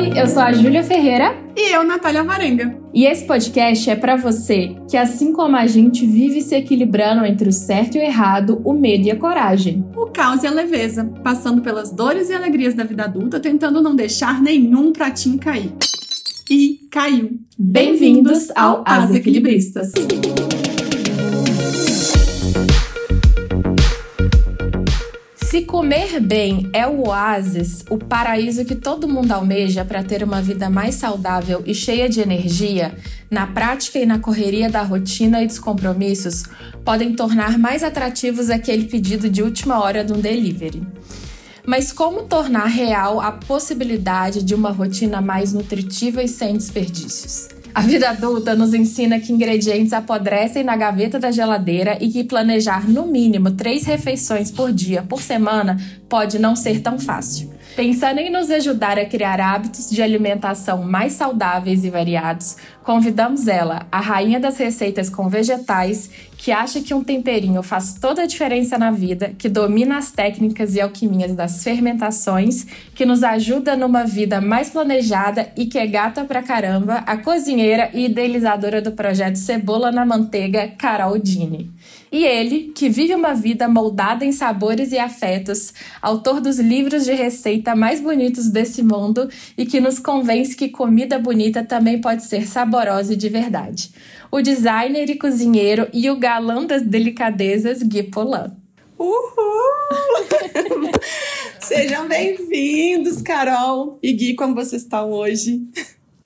Oi, eu sou a Júlia Ferreira. E eu, Natália Varenga. E esse podcast é para você que, assim como a gente, vive se equilibrando entre o certo e o errado, o medo e a coragem. O caos e a leveza, passando pelas dores e alegrias da vida adulta, tentando não deixar nenhum pratinho cair. E caiu. Bem-vindos ao As Equilibristas. Se comer bem é o oásis, o paraíso que todo mundo almeja para ter uma vida mais saudável e cheia de energia, na prática e na correria da rotina e dos compromissos, podem tornar mais atrativos aquele pedido de última hora de um delivery. Mas como tornar real a possibilidade de uma rotina mais nutritiva e sem desperdícios? A vida adulta nos ensina que ingredientes apodrecem na gaveta da geladeira e que planejar no mínimo três refeições por dia por semana pode não ser tão fácil. Pensando em nos ajudar a criar hábitos de alimentação mais saudáveis e variados, convidamos ela, a rainha das receitas com vegetais, que acha que um temperinho faz toda a diferença na vida, que domina as técnicas e alquimias das fermentações, que nos ajuda numa vida mais planejada e que é gata pra caramba, a cozinheira e idealizadora do projeto Cebola na Manteiga, Carol Dini. E ele, que vive uma vida moldada em sabores e afetos, autor dos livros de receita mais bonitos desse mundo e que nos convence que comida bonita também pode ser saborosa e de verdade. O designer e cozinheiro e o galã das delicadezas, Gui Polan. Uhul! Sejam bem-vindos, Carol e Gui, como vocês estão hoje?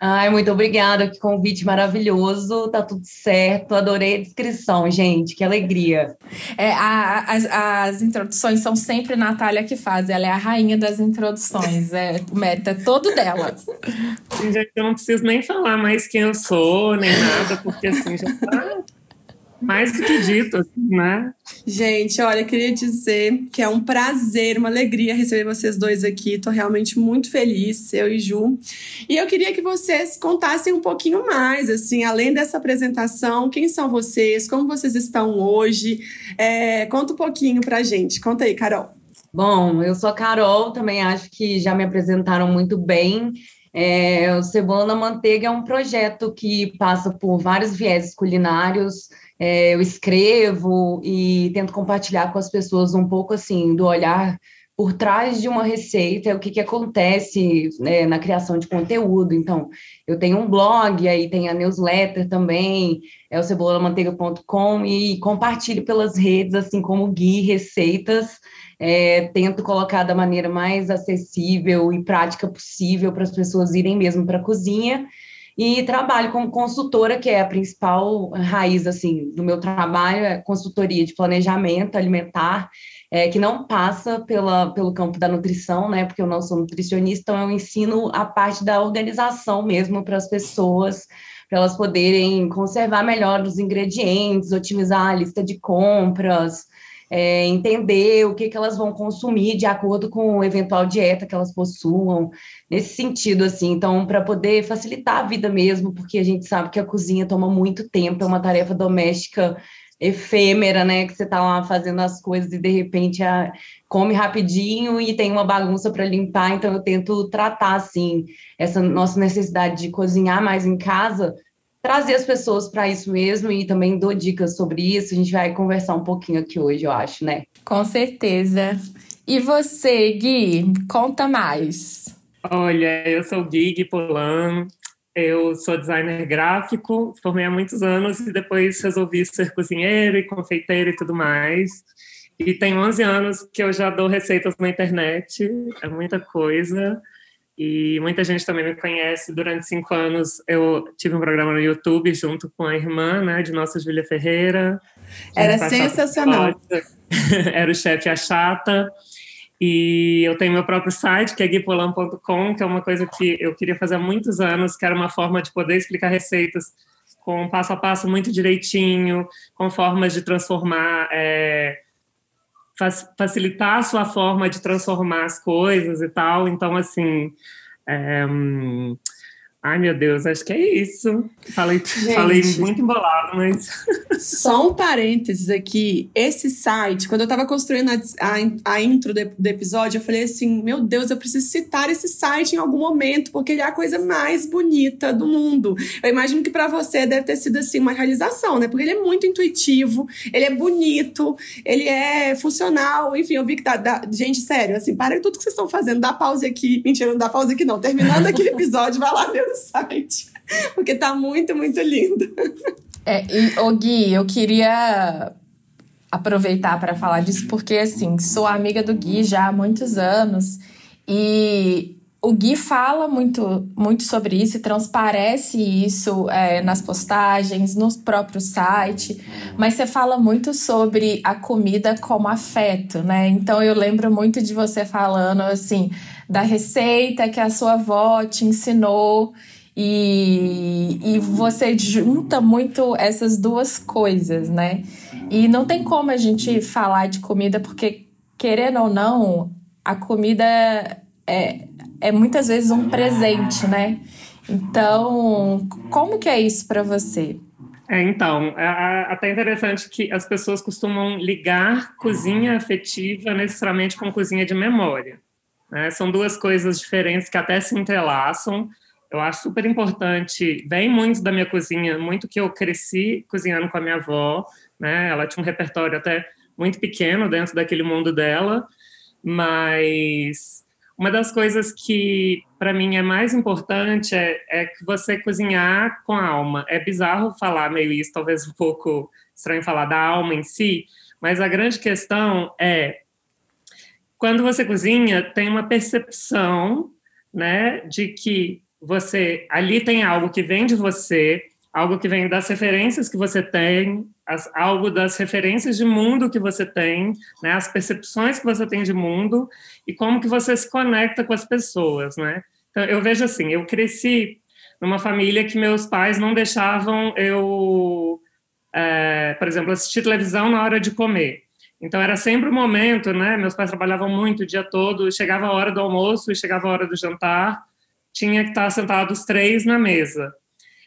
Ai, muito obrigada, que convite maravilhoso, tá tudo certo, adorei a descrição, gente, que alegria. É, a, as, as introduções são sempre Natália que faz, ela é a rainha das introduções, é, o mérito é todo dela. Gente, eu não preciso nem falar mais quem eu sou, nem nada, porque assim, já tá mais do que dito, assim, né? Gente, olha, queria dizer que é um prazer, uma alegria receber vocês dois aqui. Tô realmente muito feliz, eu e Ju. E eu queria que vocês contassem um pouquinho mais, assim, além dessa apresentação, quem são vocês, como vocês estão hoje. É, conta um pouquinho pra gente. Conta aí, Carol. Bom, eu sou a Carol, também acho que já me apresentaram muito bem. É, o Cebola na Manteiga é um projeto que passa por vários vieses culinários, é, eu escrevo e tento compartilhar com as pessoas um pouco assim do olhar por trás de uma receita, o que, que acontece né, na criação de conteúdo. Então, eu tenho um blog, aí tem a newsletter também, é o cebolamanteiga.com, e compartilho pelas redes, assim como Gui, receitas. É, tento colocar da maneira mais acessível e prática possível para as pessoas irem mesmo para a cozinha e trabalho como consultora, que é a principal raiz assim do meu trabalho, é consultoria de planejamento alimentar, é, que não passa pela, pelo campo da nutrição, né? Porque eu não sou nutricionista, então eu ensino a parte da organização mesmo para as pessoas, para elas poderem conservar melhor os ingredientes, otimizar a lista de compras, é, entender o que, que elas vão consumir de acordo com a eventual dieta que elas possuam, nesse sentido, assim. Então, para poder facilitar a vida mesmo, porque a gente sabe que a cozinha toma muito tempo, é uma tarefa doméstica efêmera, né? Que você está lá fazendo as coisas e de repente a, come rapidinho e tem uma bagunça para limpar. Então, eu tento tratar, assim, essa nossa necessidade de cozinhar mais em casa trazer as pessoas para isso mesmo e também dou dicas sobre isso. A gente vai conversar um pouquinho aqui hoje, eu acho, né? Com certeza. E você, Gui, conta mais. Olha, eu sou o Gui, Gui Polano. Eu sou designer gráfico, formei há muitos anos e depois resolvi ser cozinheiro e confeiteiro e tudo mais. E tem 11 anos que eu já dou receitas na internet, é muita coisa. E muita gente também me conhece. Durante cinco anos eu tive um programa no YouTube junto com a irmã, né, de nossa Júlia Ferreira. Era sensacional. Era o chefe A Chata. E eu tenho meu próprio site, que é guipolam.com, que é uma coisa que eu queria fazer há muitos anos, que era uma forma de poder explicar receitas com um passo a passo muito direitinho, com formas de transformar é, facilitar a sua forma de transformar as coisas e tal. Então, assim, é, Ai, meu Deus, acho que é isso. Falei, falei muito embolado, mas. Só um parênteses aqui. Esse site, quando eu tava construindo a, a, a intro do, do, episódio, eu falei assim: meu Deus, eu preciso citar esse site em algum momento, porque ele é a coisa mais bonita do mundo. Eu imagino que para você deve ter sido assim uma realização, né? Porque ele é muito intuitivo, ele é bonito, ele é funcional. Enfim, eu vi que tá. Dá, gente, sério, assim, para tudo que vocês estão fazendo, dá pause aqui. Mentira, não dá pause aqui, não. Terminando aquele episódio, vai lá ver site, porque tá muito, muito lindo. É, e, ô Gui, eu queria aproveitar para falar disso, porque assim, sou amiga do Gui já há muitos anos e o Gui fala muito, muito sobre isso e transparece isso é, nas postagens, no próprio site, mas você fala muito sobre a comida como afeto, né? Então eu lembro muito de você falando assim da receita que a sua avó te ensinou e, e você junta muito essas duas coisas, né? E não tem como a gente falar de comida, porque, querendo ou não, a comida é, é muitas vezes um presente, né? Então, como que é isso para você? É, então, é, é até interessante que as pessoas costumam ligar cozinha afetiva necessariamente com cozinha de memória. Né? São duas coisas diferentes que até se entrelaçam, eu acho super importante, vem muito da minha cozinha, muito que eu cresci cozinhando com a minha avó, né? Ela tinha um repertório até muito pequeno dentro daquele mundo dela, mas uma das coisas que para mim é mais importante é, é que você cozinhar com a alma. É bizarro falar meio isso, talvez um pouco estranho falar da alma em si, mas a grande questão é quando você cozinha, tem uma percepção, né, de que você ali tem algo que vem de você, algo que vem das referências que você tem, as, algo das referências de mundo que você tem, né, as percepções que você tem de mundo e como que você se conecta com as pessoas, né? Então, eu vejo assim, eu cresci numa família que meus pais não deixavam eu, é, por exemplo, assistir televisão na hora de comer. Então era sempre o um momento, né? Meus pais trabalhavam muito o dia todo, chegava a hora do almoço e chegava a hora do jantar, tinha que estar sentados três na mesa.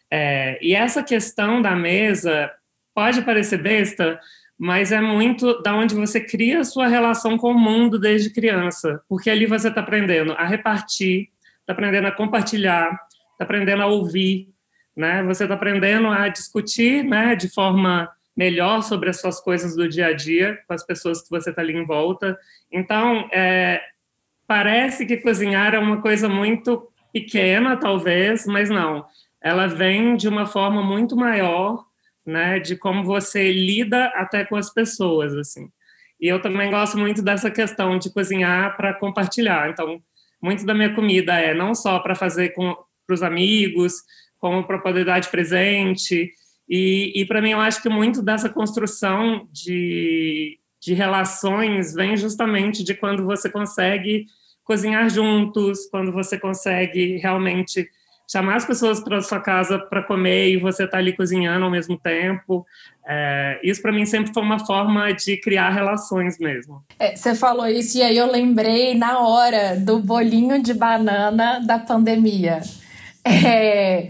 É, e essa questão da mesa pode parecer besta, mas é muito da onde você cria a sua relação com o mundo desde criança, porque ali você está aprendendo a repartir, está aprendendo a compartilhar, está aprendendo a ouvir, né? Você está aprendendo a discutir, né, de forma melhor sobre as suas coisas do dia a dia com as pessoas que você está ali em volta. Então, é, parece que cozinhar é uma coisa muito pequena, talvez, mas não. Ela vem de uma forma muito maior, né, de como você lida até com as pessoas, assim. E eu também gosto muito dessa questão de cozinhar para compartilhar. Então, muito da minha comida é não só para fazer para os amigos, como para poder dar de presente. E, e para mim, eu acho que muito dessa construção de, de relações vem justamente de quando você consegue cozinhar juntos, quando você consegue realmente chamar as pessoas para sua casa para comer e você está ali cozinhando ao mesmo tempo. É, isso para mim sempre foi uma forma de criar relações mesmo. É, você falou isso e aí eu lembrei na hora do bolinho de banana da pandemia. É,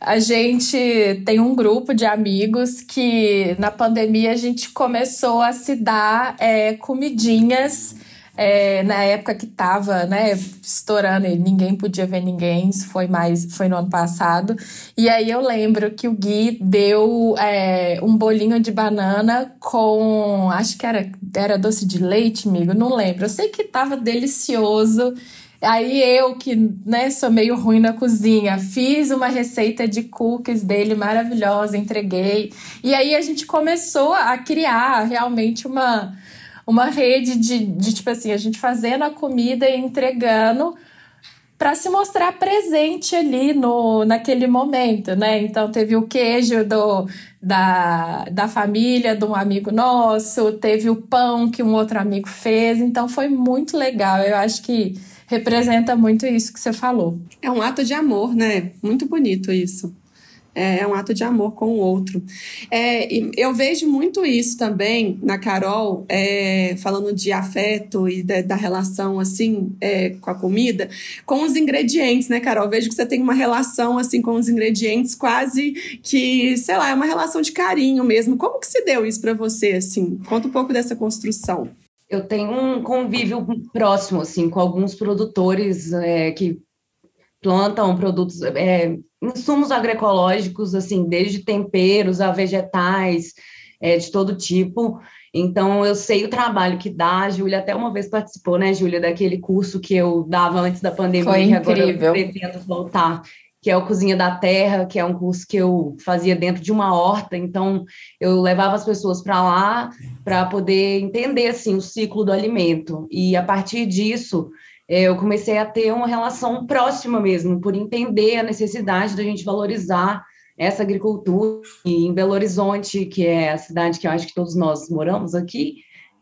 a gente tem um grupo de amigos que na pandemia a gente começou a se dar é, comidinhas é, na época que tava, né, estourando e ninguém podia ver ninguém, isso foi mais, foi no ano passado. E aí eu lembro que o Gui deu é, um bolinho de banana com, acho que era, era doce de leite, amigo, não lembro. Eu sei que tava delicioso. Aí eu, que né, sou meio ruim na cozinha, fiz uma receita de cookies dele maravilhosa, entreguei. E aí a gente começou a criar realmente uma uma rede de, de tipo assim, a gente fazendo a comida e entregando para se mostrar presente ali no, naquele momento, né? Então teve o queijo do, da, da família de um amigo nosso, teve o pão que um outro amigo fez, então foi muito legal. Eu acho que representa muito isso que você falou. É um ato de amor, né? Muito bonito isso. É, é um ato de amor com o outro. É, eu vejo muito isso também na Carol, é, falando de afeto e da, da relação assim é, com a comida, com os ingredientes, né, Carol? Eu vejo que você tem uma relação assim com os ingredientes quase que, sei lá, é uma relação de carinho mesmo. Como que se deu isso para você assim? Conta um pouco dessa construção. Eu tenho um convívio próximo assim com alguns produtores é, que plantam produtos, é, insumos agroecológicos, assim, desde temperos a vegetais, é, de todo tipo. Então, eu sei o trabalho que dá. A Júlia até uma vez participou, né, Júlia, daquele curso que eu dava antes da pandemia, Foi incrível. agora eu pretendo voltar, que é o Cozinha da Terra, que é um curso que eu fazia dentro de uma horta. Então, eu levava as pessoas para lá para poder entender, assim, o ciclo do alimento. E, a partir disso, é, eu comecei a ter uma relação próxima mesmo, por entender a necessidade da gente valorizar essa agricultura. E em Belo Horizonte, que é a cidade que eu acho que todos nós moramos aqui,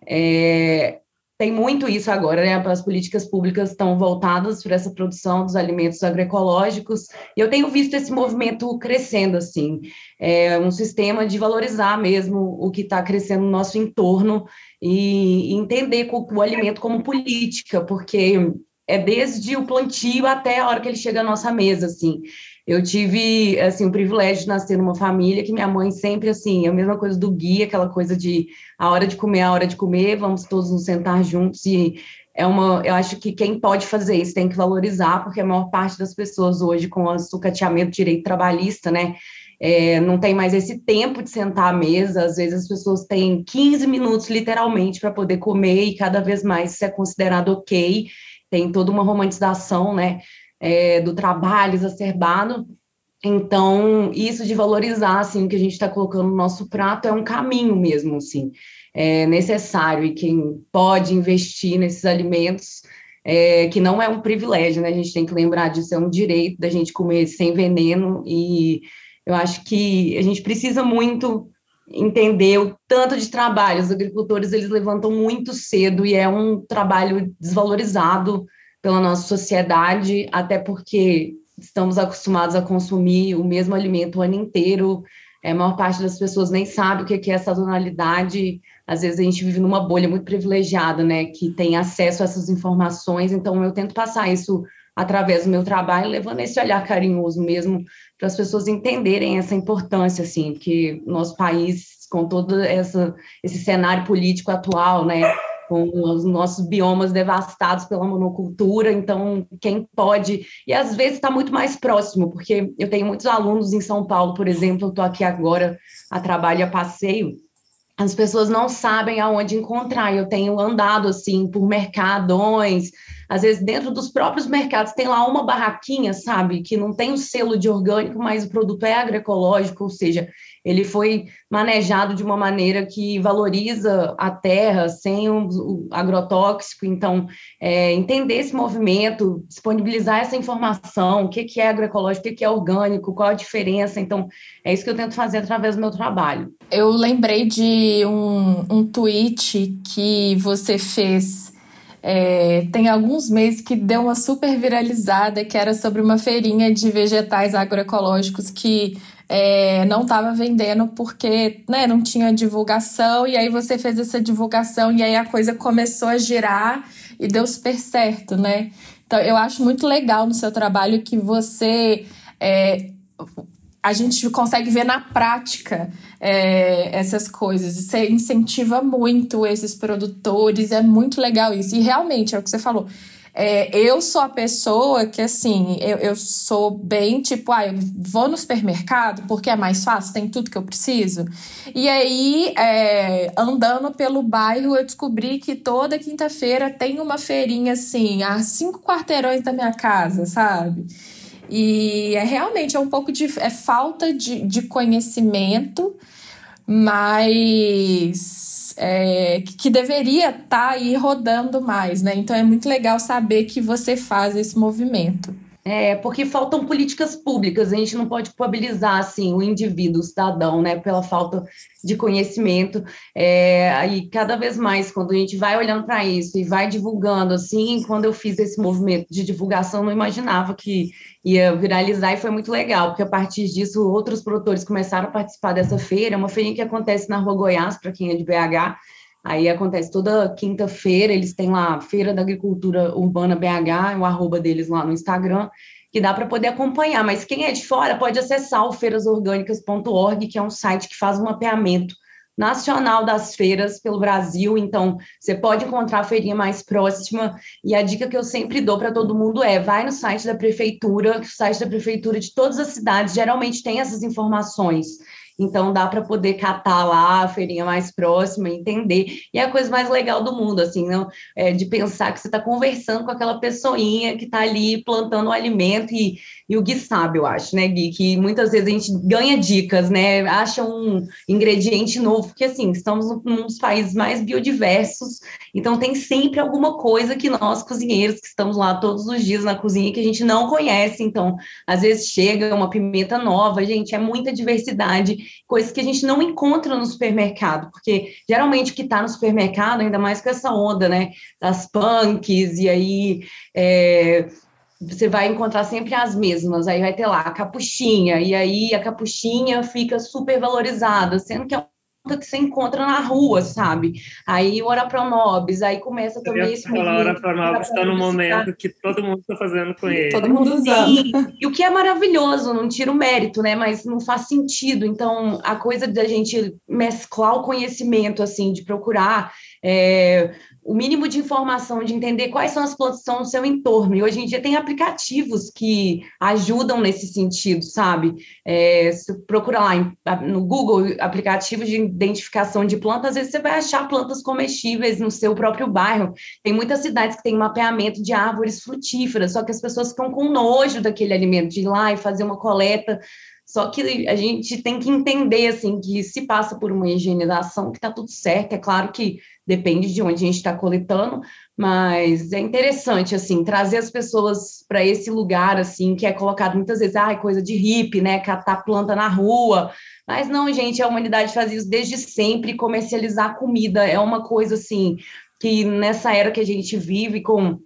é, tem muito isso agora, né? As políticas públicas estão voltadas para essa produção dos alimentos agroecológicos, e eu tenho visto esse movimento crescendo, assim, é um sistema de valorizar mesmo o que está crescendo no nosso entorno e entender o alimento como política, porque é desde o plantio até a hora que ele chega à nossa mesa, assim. Eu tive, assim, o privilégio de nascer numa família que minha mãe sempre, assim, a mesma coisa do guia, aquela coisa de a hora de comer, a hora de comer, vamos todos nos sentar juntos e é uma, eu acho que quem pode fazer isso tem que valorizar, porque a maior parte das pessoas hoje com o sucateamento direito trabalhista, né, é, não tem mais esse tempo de sentar à mesa, às vezes as pessoas têm 15 minutos, literalmente, para poder comer, e cada vez mais isso é considerado ok, tem toda uma romantização, né, é, do trabalho exacerbado, então, isso de valorizar, assim, o que a gente está colocando no nosso prato é um caminho mesmo, assim, é necessário, e quem pode investir nesses alimentos, é, que não é um privilégio, né, a gente tem que lembrar disso, é um direito da gente comer sem veneno, e eu acho que a gente precisa muito entender o tanto de trabalho. Os agricultores eles levantam muito cedo e é um trabalho desvalorizado pela nossa sociedade, até porque estamos acostumados a consumir o mesmo alimento o ano inteiro. É, a maior parte das pessoas nem sabe o que é sazonalidade. Às vezes a gente vive numa bolha muito privilegiada, né, que tem acesso a essas informações. Então eu tento passar isso através do meu trabalho, levando esse olhar carinhoso mesmo para as pessoas entenderem essa importância, assim, que nosso país, com todo essa, esse cenário político atual, né, com os nossos biomas devastados pela monocultura, então quem pode, e às vezes está muito mais próximo, porque eu tenho muitos alunos em São Paulo, por exemplo, eu estou aqui agora a trabalho a passeio, as pessoas não sabem aonde encontrar. Eu tenho andado assim por mercadões, às vezes dentro dos próprios mercados tem lá uma barraquinha, sabe, que não tem o selo de orgânico, mas o produto é agroecológico, ou seja, ele foi manejado de uma maneira que valoriza a terra sem o, o agrotóxico. Então, é, entender esse movimento, disponibilizar essa informação, o que, que é agroecológico, o que, que é orgânico, qual a diferença. Então, é isso que eu tento fazer através do meu trabalho. Eu lembrei de um, um tweet que você fez. É, tem alguns meses que deu uma super viralizada, que era sobre uma feirinha de vegetais agroecológicos que é, não estava vendendo porque né, não tinha divulgação, e aí você fez essa divulgação e aí a coisa começou a girar e deu super certo, né? Então eu acho muito legal no seu trabalho que você. É, a gente consegue ver na prática é, essas coisas. Você incentiva muito esses produtores, é muito legal isso. E realmente, é o que você falou é, eu sou a pessoa que, assim, eu, eu sou bem tipo, ah, eu vou no supermercado porque é mais fácil, tem tudo que eu preciso. E aí, é, andando pelo bairro, eu descobri que toda quinta-feira tem uma feirinha, assim, a cinco quarteirões da minha casa, sabe? E é realmente é um pouco de é falta de, de conhecimento, mas é, que deveria estar tá aí rodando mais, né? Então é muito legal saber que você faz esse movimento. É, porque faltam políticas públicas, a gente não pode culpabilizar assim, o indivíduo, o cidadão, né, pela falta de conhecimento. É, cada vez mais, quando a gente vai olhando para isso e vai divulgando, assim, quando eu fiz esse movimento de divulgação, não imaginava que ia viralizar e foi muito legal, porque a partir disso, outros produtores começaram a participar dessa feira, é uma feira que acontece na Rua Goiás, para quem é de BH, Aí acontece toda quinta-feira, eles têm lá Feira da Agricultura Urbana BH, o arroba deles lá no Instagram, que dá para poder acompanhar. Mas quem é de fora pode acessar o feirasorgânicas.org, que é um site que faz um mapeamento nacional das feiras pelo Brasil. Então, você pode encontrar a feirinha mais próxima. E a dica que eu sempre dou para todo mundo é: vai no site da prefeitura, o site da prefeitura de todas as cidades geralmente tem essas informações. Então dá para poder catar lá a feirinha mais próxima, entender. E é a coisa mais legal do mundo, assim, não é de pensar que você está conversando com aquela pessoinha que está ali plantando o alimento e, e o Gui sabe, eu acho, né, Gui, que muitas vezes a gente ganha dicas, né? Acha um ingrediente novo, porque assim, estamos num dos países mais biodiversos, então tem sempre alguma coisa que nós, cozinheiros, que estamos lá todos os dias na cozinha, que a gente não conhece. Então, às vezes chega uma pimenta nova, gente, é muita diversidade coisas que a gente não encontra no supermercado, porque geralmente o que está no supermercado, ainda mais com essa onda, né, das punks, e aí é, você vai encontrar sempre as mesmas, aí vai ter lá a capuchinha, e aí a capuchinha fica super valorizada, sendo que é que você encontra na rua, sabe? Aí o Orapronobis, aí começa também esse movimento. O Orapronobis está no momento que todo mundo está fazendo com ele. Todo mundo usando. E, e, o que é maravilhoso, não tira o mérito, né? Mas não faz sentido. Então, a coisa da gente mesclar o conhecimento, assim, de procurar é, o mínimo de informação, de entender quais são as plantas que estão no seu entorno. E hoje em dia tem aplicativos que ajudam nesse sentido, sabe? É, se procura lá no Google aplicativos de identificação de plantas, às vezes você vai achar plantas comestíveis no seu próprio bairro. Tem muitas cidades que têm mapeamento de árvores frutíferas, só que as pessoas ficam com nojo daquele alimento, de ir lá e fazer uma coleta só que a gente tem que entender assim que se passa por uma higienização que está tudo certo. É claro que depende de onde a gente está coletando, mas é interessante assim trazer as pessoas para esse lugar assim que é colocado muitas vezes, ah, coisa de hippie, né, catar planta na rua. Mas não, gente, a humanidade faz isso desde sempre. Comercializar comida é uma coisa assim que nessa era que a gente vive com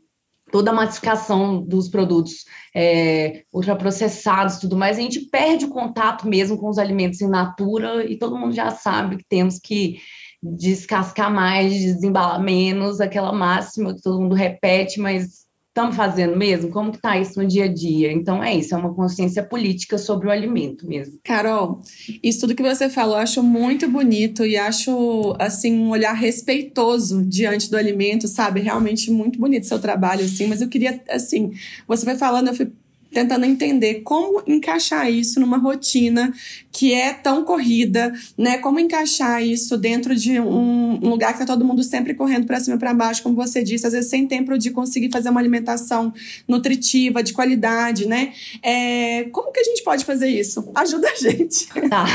toda a massificação dos produtos é, ultraprocessados tudo mais, a gente perde o contato mesmo com os alimentos in natura e todo mundo já sabe que temos que descascar mais, desembalar menos, aquela máxima que todo mundo repete, mas estamos fazendo mesmo? Como que está isso no dia a dia? Então é isso, é uma consciência política sobre o alimento mesmo. Carol, isso tudo que você falou, eu acho muito bonito e acho assim um olhar respeitoso diante do alimento, sabe? Realmente muito bonito seu trabalho assim, mas eu queria assim, você foi falando, eu fui tentando entender como encaixar isso numa rotina que é tão corrida, né? Como encaixar isso dentro de um lugar que tá todo mundo sempre correndo para cima e para baixo, como você disse, às vezes sem tempo de conseguir fazer uma alimentação nutritiva, de qualidade, né? É, como que a gente pode fazer isso? Ajuda a gente. Tá.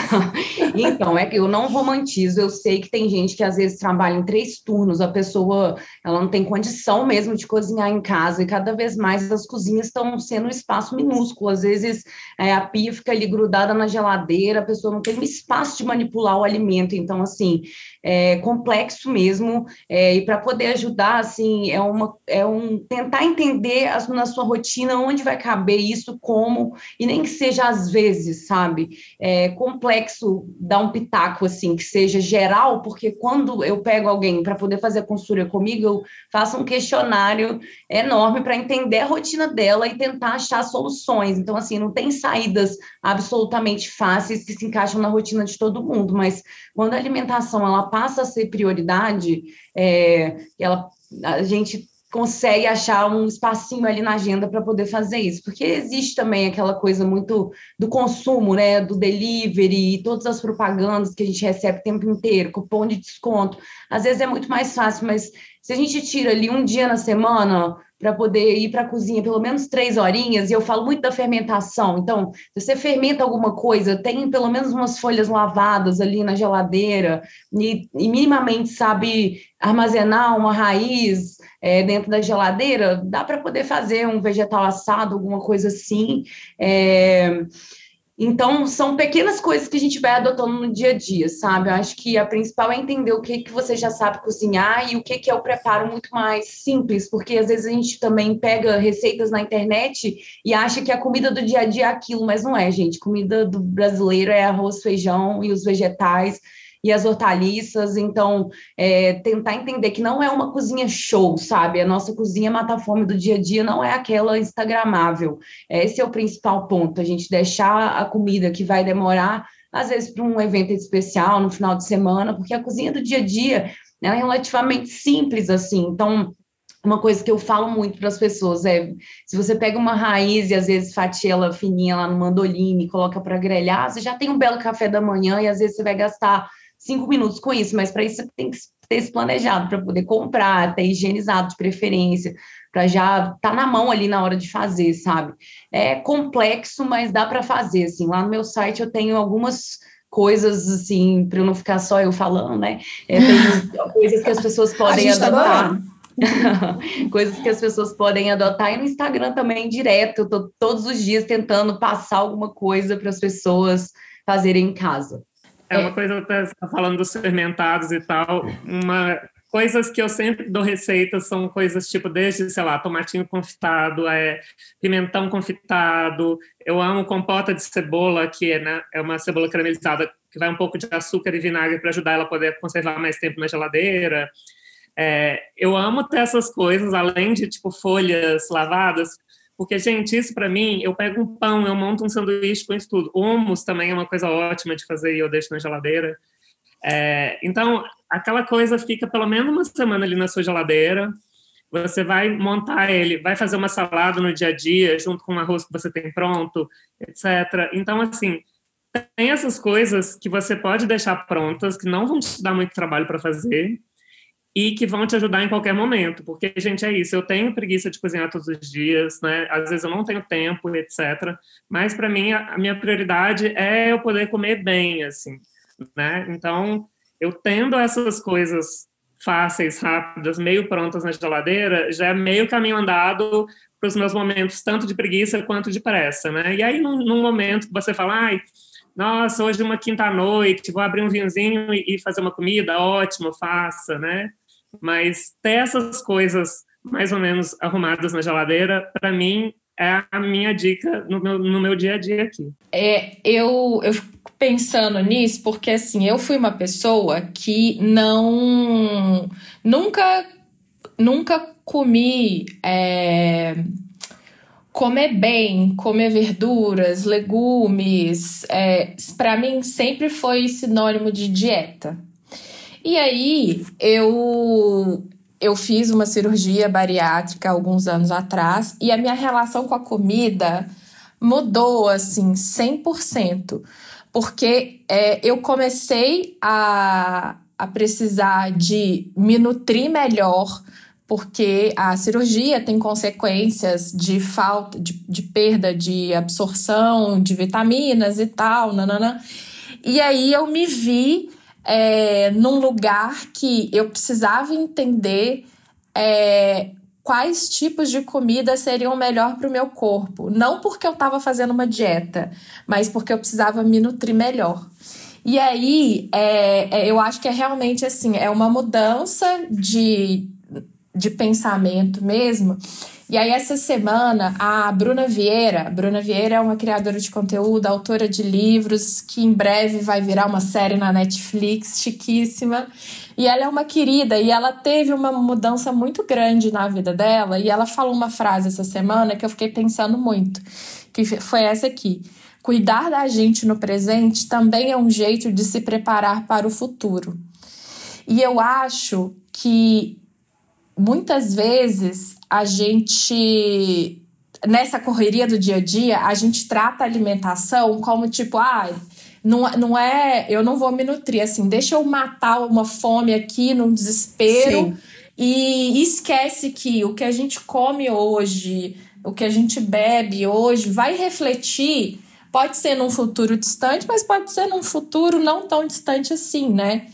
Então, é que eu não romantizo, eu sei que tem gente que às vezes trabalha em três turnos, a pessoa ela não tem condição mesmo de cozinhar em casa, e cada vez mais as cozinhas estão sendo um espaço minúsculo, às vezes é, a pia fica ali grudada na geladeira a pessoa não tem espaço de manipular o alimento. Então, assim, é complexo mesmo. É, e para poder ajudar, assim, é, uma, é um tentar entender as, na sua rotina onde vai caber isso, como, e nem que seja às vezes, sabe? É complexo dar um pitaco, assim, que seja geral, porque quando eu pego alguém para poder fazer a consultoria comigo, eu faço um questionário enorme para entender a rotina dela e tentar achar soluções. Então, assim, não tem saídas absolutamente fáceis que se encaixam na rotina de todo mundo, mas quando a alimentação ela passa a ser prioridade, é, ela, a gente consegue achar um espacinho ali na agenda para poder fazer isso, porque existe também aquela coisa muito do consumo, né, do delivery, todas as propagandas que a gente recebe o tempo inteiro, cupom de desconto. Às vezes é muito mais fácil, mas se a gente tira ali um dia na semana para poder ir para a cozinha pelo menos três horinhas, e eu falo muito da fermentação. Então, se você fermenta alguma coisa, tem pelo menos umas folhas lavadas ali na geladeira, e, e minimamente sabe armazenar uma raiz é, dentro da geladeira, dá para poder fazer um vegetal assado, alguma coisa assim. É, então, são pequenas coisas que a gente vai adotando no dia a dia, sabe? Eu acho que a principal é entender o que, que você já sabe cozinhar e o que, que é o preparo muito mais simples, porque às vezes a gente também pega receitas na internet e acha que a comida do dia a dia é aquilo, mas não é, gente. Comida do brasileiro é arroz, feijão e os vegetais e as hortaliças. Então, é, tentar entender que não é uma cozinha show, sabe? A nossa cozinha mata-fome do dia a dia não é aquela instagramável. Esse é o principal ponto, a gente deixar a comida que vai demorar, às vezes, para um evento especial, no final de semana, porque a cozinha do dia a dia é relativamente simples, assim. Então, uma coisa que eu falo muito para as pessoas é: se você pega uma raiz e às vezes fatia ela fininha lá no mandoline e coloca para grelhar, você já tem um belo café da manhã e às vezes você vai gastar cinco minutos com isso, mas para isso você tem que ter se planejado para poder comprar, ter higienizado de preferência, para já estar tá na mão ali na hora de fazer, sabe? É complexo, mas dá para fazer. Assim, lá no meu site eu tenho algumas coisas assim, para não ficar só eu falando, né? É, tem coisas que as pessoas podem tá adotar. coisas que as pessoas podem adotar e no Instagram também direto, eu tô todos os dias tentando passar alguma coisa para as pessoas fazerem em casa. É uma coisa, tá falando dos fermentados e tal, uma coisas que eu sempre dou receitas são coisas tipo desde, sei lá, tomatinho confitado, é, pimentão confitado. Eu amo compota de cebola, que é, né, é uma cebola caramelizada que vai um pouco de açúcar e vinagre para ajudar ela a poder conservar mais tempo na geladeira. É, eu amo ter essas coisas, além de tipo folhas lavadas, porque, gente, isso para mim, eu pego um pão, eu monto um sanduíche com isso tudo. Hummus também é uma coisa ótima de fazer e eu deixo na geladeira. É, então, aquela coisa fica pelo menos uma semana ali na sua geladeira. Você vai montar ele, vai fazer uma salada no dia a dia, junto com o arroz que você tem pronto, etc. Então, assim, tem essas coisas que você pode deixar prontas, que não vão te dar muito trabalho para fazer, e que vão te ajudar em qualquer momento, porque, gente, é isso, eu tenho preguiça de cozinhar todos os dias, né, às vezes eu não tenho tempo, etc., mas para mim a, minha prioridade é eu poder comer bem, assim, né, então eu tendo essas coisas fáceis, rápidas, meio prontas na geladeira, já é meio caminho andado para os meus momentos, tanto de preguiça quanto de pressa, né, e aí num, num momento que você fala, ai, nossa, hoje é uma quinta-noite, vou abrir um vinhozinho e fazer uma comida, ótimo, faça, né, mas ter essas coisas mais ou menos arrumadas na geladeira, para mim, é a minha dica no meu, no meu dia a dia aqui. É, eu, eu fico pensando nisso porque, assim, eu fui uma pessoa que não... Nunca, nunca comi... É, comer bem, comer verduras, legumes, é, para mim sempre foi sinônimo de dieta. E aí eu eu fiz uma cirurgia bariátrica alguns anos atrás e a minha relação com a comida mudou assim 100%, porque é, eu comecei a, a precisar de me nutrir melhor, porque a cirurgia tem consequências de falta, de, de perda de absorção de vitaminas e tal, nanana. E aí eu me vi é, num lugar que eu precisava entender é, quais tipos de comida seriam melhor para o meu corpo. Não porque eu estava fazendo uma dieta, mas porque eu precisava me nutrir melhor. E aí, é, é, eu acho que é realmente assim, é uma mudança de, de pensamento mesmo. E aí, essa semana, a Bruna Vieira, Bruna Vieira é uma criadora de conteúdo, autora de livros, que em breve vai virar uma série na Netflix, chiquíssima. E ela é uma querida e ela teve uma mudança muito grande na vida dela. E ela falou uma frase essa semana que eu fiquei pensando muito, que foi essa aqui. Cuidar da gente no presente também é um jeito de se preparar para o futuro. E eu acho que muitas vezes a gente nessa correria do dia a dia, a gente trata a alimentação como tipo, ah, não, não é, eu não vou me nutrir assim, deixa eu matar uma fome aqui num desespero Sim. e esquece que o que a gente come hoje, o que a gente bebe hoje vai refletir, pode ser num futuro distante, mas pode ser num futuro não tão distante assim, né?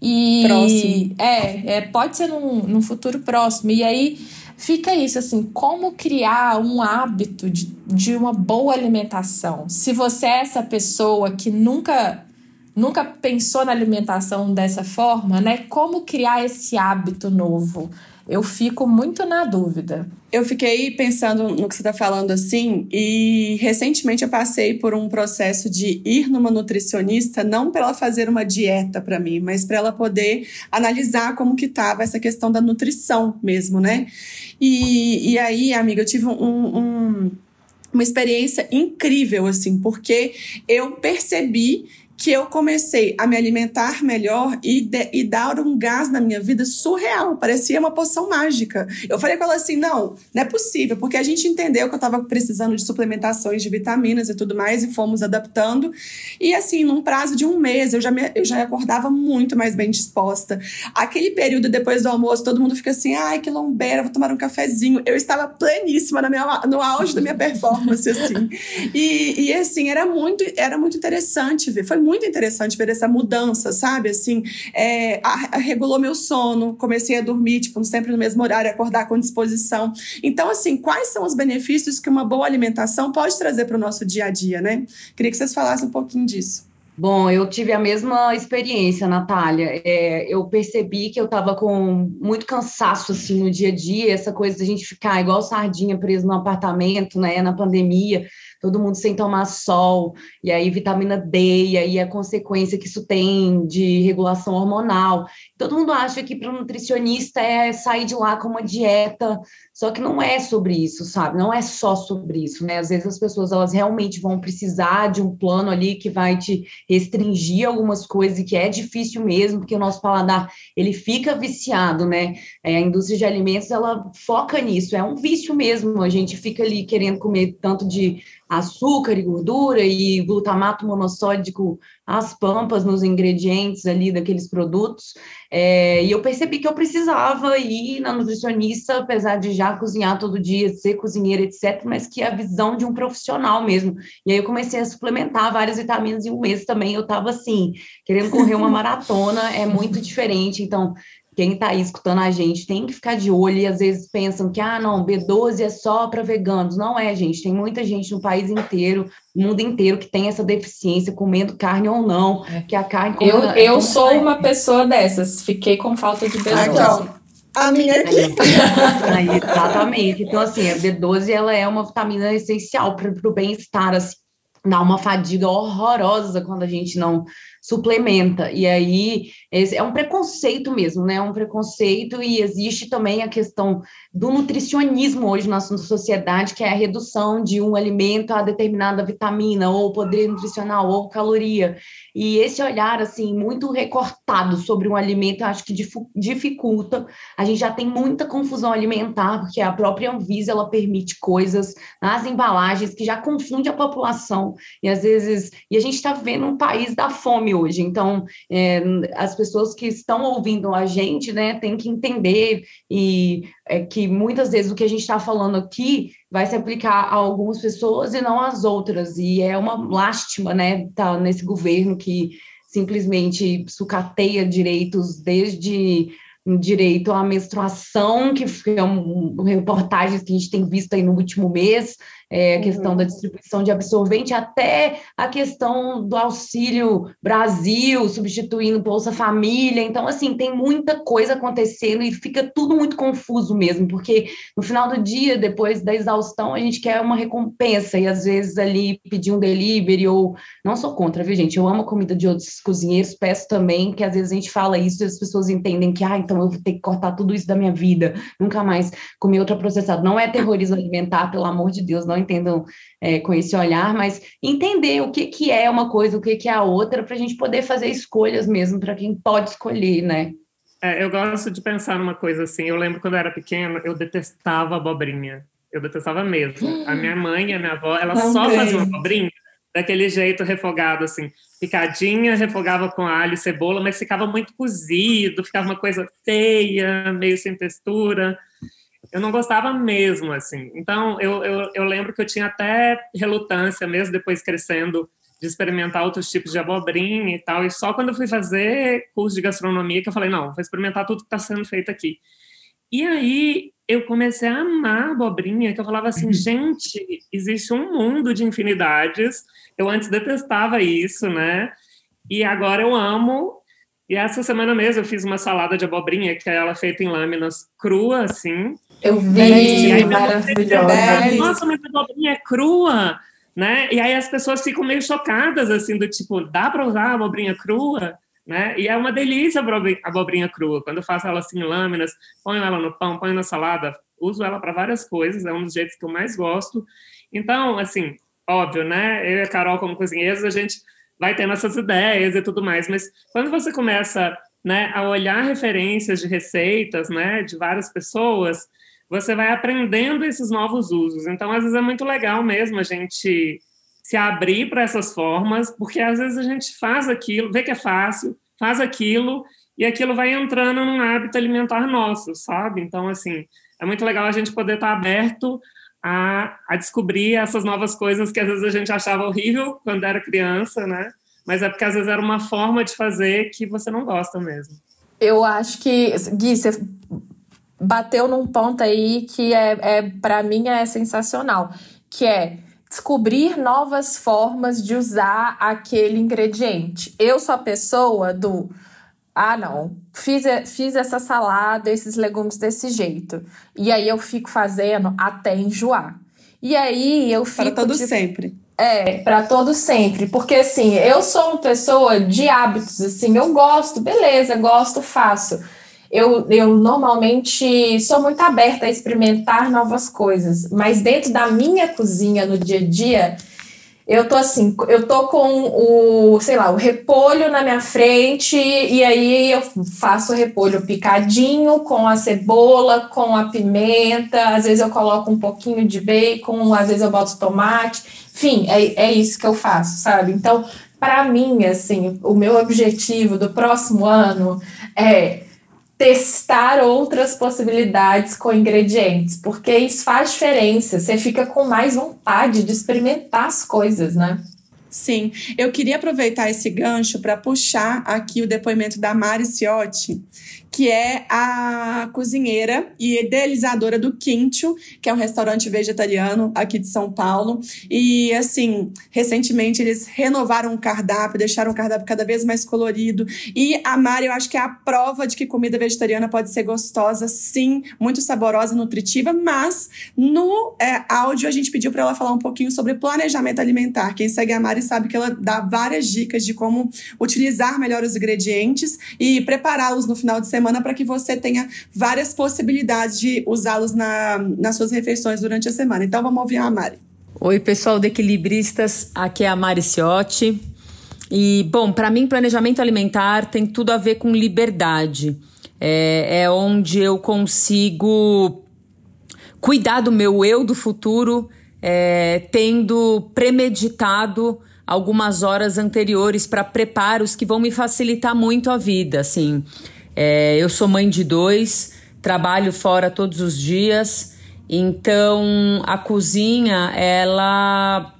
E próximo. É, é pode ser num, num futuro próximo. E aí fica isso assim, como criar um hábito de, de uma boa alimentação. Se você é essa pessoa que nunca nunca pensou na alimentação dessa forma, né? Como criar esse hábito novo? Eu fico muito na dúvida. Eu fiquei pensando no que você está falando assim, e recentemente eu passei por um processo de ir numa nutricionista, não para ela fazer uma dieta para mim, mas para ela poder analisar como que estava essa questão da nutrição mesmo, né? E, e aí, amiga, eu tive um, um uma experiência incrível, assim, porque eu percebi que eu comecei a me alimentar melhor e, de, e dar um gás na minha vida surreal. Parecia uma poção mágica. Eu falei com ela assim: não, não é possível, porque a gente entendeu que eu estava precisando de suplementações de vitaminas e tudo mais, e fomos adaptando. E assim, num prazo de um mês, eu já, me, eu já acordava muito mais bem disposta. Aquele período depois do almoço, todo mundo fica assim: ai, que lombeira, vou tomar um cafezinho. Eu estava pleníssima na minha, no auge da minha performance, assim. E, e assim, era muito, era muito interessante ver. Foi muito interessante ver essa mudança, sabe? Assim, é, a, a, regulou meu sono, comecei a dormir, tipo, sempre no mesmo horário, acordar com disposição. Então, assim, quais são os benefícios que uma boa alimentação pode trazer para o nosso dia a dia, né? Queria que vocês falassem um pouquinho disso. Bom, eu tive a mesma experiência, Natália. É, eu percebi que eu estava com muito cansaço assim no dia a dia, essa coisa da gente ficar igual sardinha preso no apartamento, né, na pandemia todo mundo sem tomar sol, e aí vitamina D, e aí a consequência que isso tem de regulação hormonal. Todo mundo acha que para um nutricionista é sair de lá com uma dieta, só que não é sobre isso, sabe? Não é só sobre isso, né? Às vezes as pessoas elas realmente vão precisar de um plano ali que vai te restringir algumas coisas e que é difícil mesmo, porque o nosso paladar ele fica viciado, né? É, a indústria de alimentos ela foca nisso, é um vício mesmo. A gente fica ali querendo comer tanto de açúcar e gordura e glutamato monossódico as pampas nos ingredientes ali daqueles produtos. É, e eu percebi que eu precisava ir na nutricionista, apesar de já cozinhar todo dia, ser cozinheira, etc., mas que a visão de um profissional mesmo. E aí eu comecei a suplementar várias vitaminas em um mês também. Eu estava assim, querendo correr uma maratona, é muito diferente. Então, quem está aí escutando a gente tem que ficar de olho e às vezes pensam que, ah, não, B12 é só para veganos. Não é, gente. Tem muita gente no país inteiro, no mundo inteiro, que tem essa deficiência, comendo carne ou não, é. que a carne... Eu, é eu sou é. uma pessoa dessas. Fiquei com falta de B12. A minha aqui. Aí, exatamente. Então, assim, a B12 ela é uma vitamina essencial para o bem-estar, assim, dá uma fadiga horrorosa quando a gente não suplementa. E aí é um preconceito mesmo, né? É um preconceito e existe também a questão do nutricionismo hoje na nossa sociedade, que é a redução de um alimento a determinada vitamina, ou poder nutricional, ou caloria. E esse olhar, assim, muito recortado sobre um alimento, acho que dificulta. A gente já tem muita confusão alimentar, porque a própria Anvisa, ela permite coisas nas embalagens que já confunde a população. E às vezes, e a gente está vivendo um país da fome hoje. Então, é, as pessoas que estão ouvindo a gente, né, tem que entender e é, que muitas vezes o que a gente está falando aqui vai se aplicar a algumas pessoas e não às outras. E é uma lástima, né, tá nesse governo que simplesmente sucateia direitos desde direito à menstruação, que é um, reportagens que a gente tem visto aí no último mês, é, a questão uhum. da distribuição de absorvente, até a questão do auxílio Brasil, substituindo Bolsa Família. Então, assim, tem muita coisa acontecendo e fica tudo muito confuso mesmo, porque no final do dia, depois da exaustão, a gente quer uma recompensa e às vezes ali pedir um delivery ou. Não sou contra, viu, gente? Eu amo a comida de outros cozinheiros, peço também que às vezes a gente fala isso e as pessoas entendem que, ah, então eu vou ter que cortar tudo isso da minha vida, nunca mais comer outra processada. Não é terrorismo alimentar, pelo amor de Deus, não entendam é, com esse olhar, mas entender o que, que é uma coisa, o que, que é a outra, para a gente poder fazer escolhas mesmo, para quem pode escolher, né? É, eu gosto de pensar numa coisa assim. Eu lembro quando eu era pequena, eu detestava abobrinha. Eu detestava mesmo. A minha mãe e a minha avó, Não só faziam abobrinha daquele jeito refogado, assim, picadinha, refogava com alho e cebola, mas ficava muito cozido, ficava uma coisa feia, meio sem textura eu não gostava mesmo, assim. Então, eu, eu, eu lembro que eu tinha até relutância, mesmo depois crescendo, de experimentar outros tipos de abobrinha e tal. E só quando eu fui fazer curso de gastronomia que eu falei, não, vou experimentar tudo que está sendo feito aqui. E aí eu comecei a amar abobrinha, que eu falava assim, uhum. gente, existe um mundo de infinidades. Eu antes detestava isso, né? E agora eu amo. E essa semana mesmo eu fiz uma salada de abobrinha, que é ela feita em lâminas crua, assim. Eu vi, é maravilhosa. Nossa, mas a abobrinha é crua, né? E aí as pessoas ficam meio chocadas, assim, do tipo, dá para usar a abobrinha crua? Né? E é uma delícia a abobrinha crua. Quando eu faço ela assim em lâminas, ponho ela no pão, ponho na salada, uso ela para várias coisas, é um dos jeitos que eu mais gosto. Então, assim, óbvio, né? Eu e a Carol, como cozinheiros, a gente vai tendo essas ideias e tudo mais, mas quando você começa né, a olhar referências de receitas né, de várias pessoas, você vai aprendendo esses novos usos. Então, às vezes é muito legal mesmo a gente se abrir para essas formas, porque às vezes a gente faz aquilo, vê que é fácil, faz aquilo, e aquilo vai entrando num hábito alimentar nosso, sabe? Então, assim, é muito legal a gente poder estar aberto a, a descobrir essas novas coisas que às vezes a gente achava horrível quando era criança, né? Mas é porque às vezes era uma forma de fazer que você não gosta mesmo. Eu acho que, Gui, você bateu num ponto aí que é, é para mim é sensacional, que é descobrir novas formas de usar aquele ingrediente. Eu sou a pessoa do ah, não, fiz, fiz essa salada, esses legumes desse jeito. E aí eu fico fazendo até enjoar. E aí eu fico. Para todo sempre. É, para todo sempre. Porque assim, eu sou uma pessoa de hábitos, assim, eu gosto, beleza, gosto, faço. Eu, eu normalmente sou muito aberta a experimentar novas coisas, mas dentro da minha cozinha no dia a dia, eu tô assim, eu tô com o, sei lá, o repolho na minha frente e aí eu faço o repolho picadinho com a cebola, com a pimenta, às vezes eu coloco um pouquinho de bacon, às vezes eu boto tomate, enfim, é, é isso que eu faço, sabe? Então, para mim, assim, o meu objetivo do próximo ano é testar outras possibilidades com ingredientes, porque isso faz diferença. Você fica com mais vontade de experimentar as coisas, né? Sim, eu queria aproveitar esse gancho para puxar aqui o depoimento da Mari Ciotti, que é a cozinheira e idealizadora do Quinto, que é um restaurante vegetariano aqui de São Paulo. E, assim, recentemente eles renovaram o cardápio, deixaram o cardápio cada vez mais colorido. E a Mari, eu acho que é a prova de que comida vegetariana pode ser gostosa, sim, muito saborosa, nutritiva, mas no é, áudio a gente pediu para ela falar um pouquinho sobre planejamento alimentar. Quem segue a Mari sabe que ela dá várias dicas de como utilizar melhor os ingredientes e prepará-los no final de semana semana para que você tenha várias possibilidades de usá-los na, nas suas refeições durante a semana. Então vamos ouvir a Mari. Oi, pessoal do Equilibristas, aqui é a Mari Ciotti. E, bom, para mim, planejamento alimentar tem tudo a ver com liberdade. É, é onde eu consigo cuidar do meu eu do futuro, é, tendo premeditado algumas horas anteriores para preparos que vão me facilitar muito a vida, assim. É, eu sou mãe de dois, trabalho fora todos os dias, então a cozinha, ela,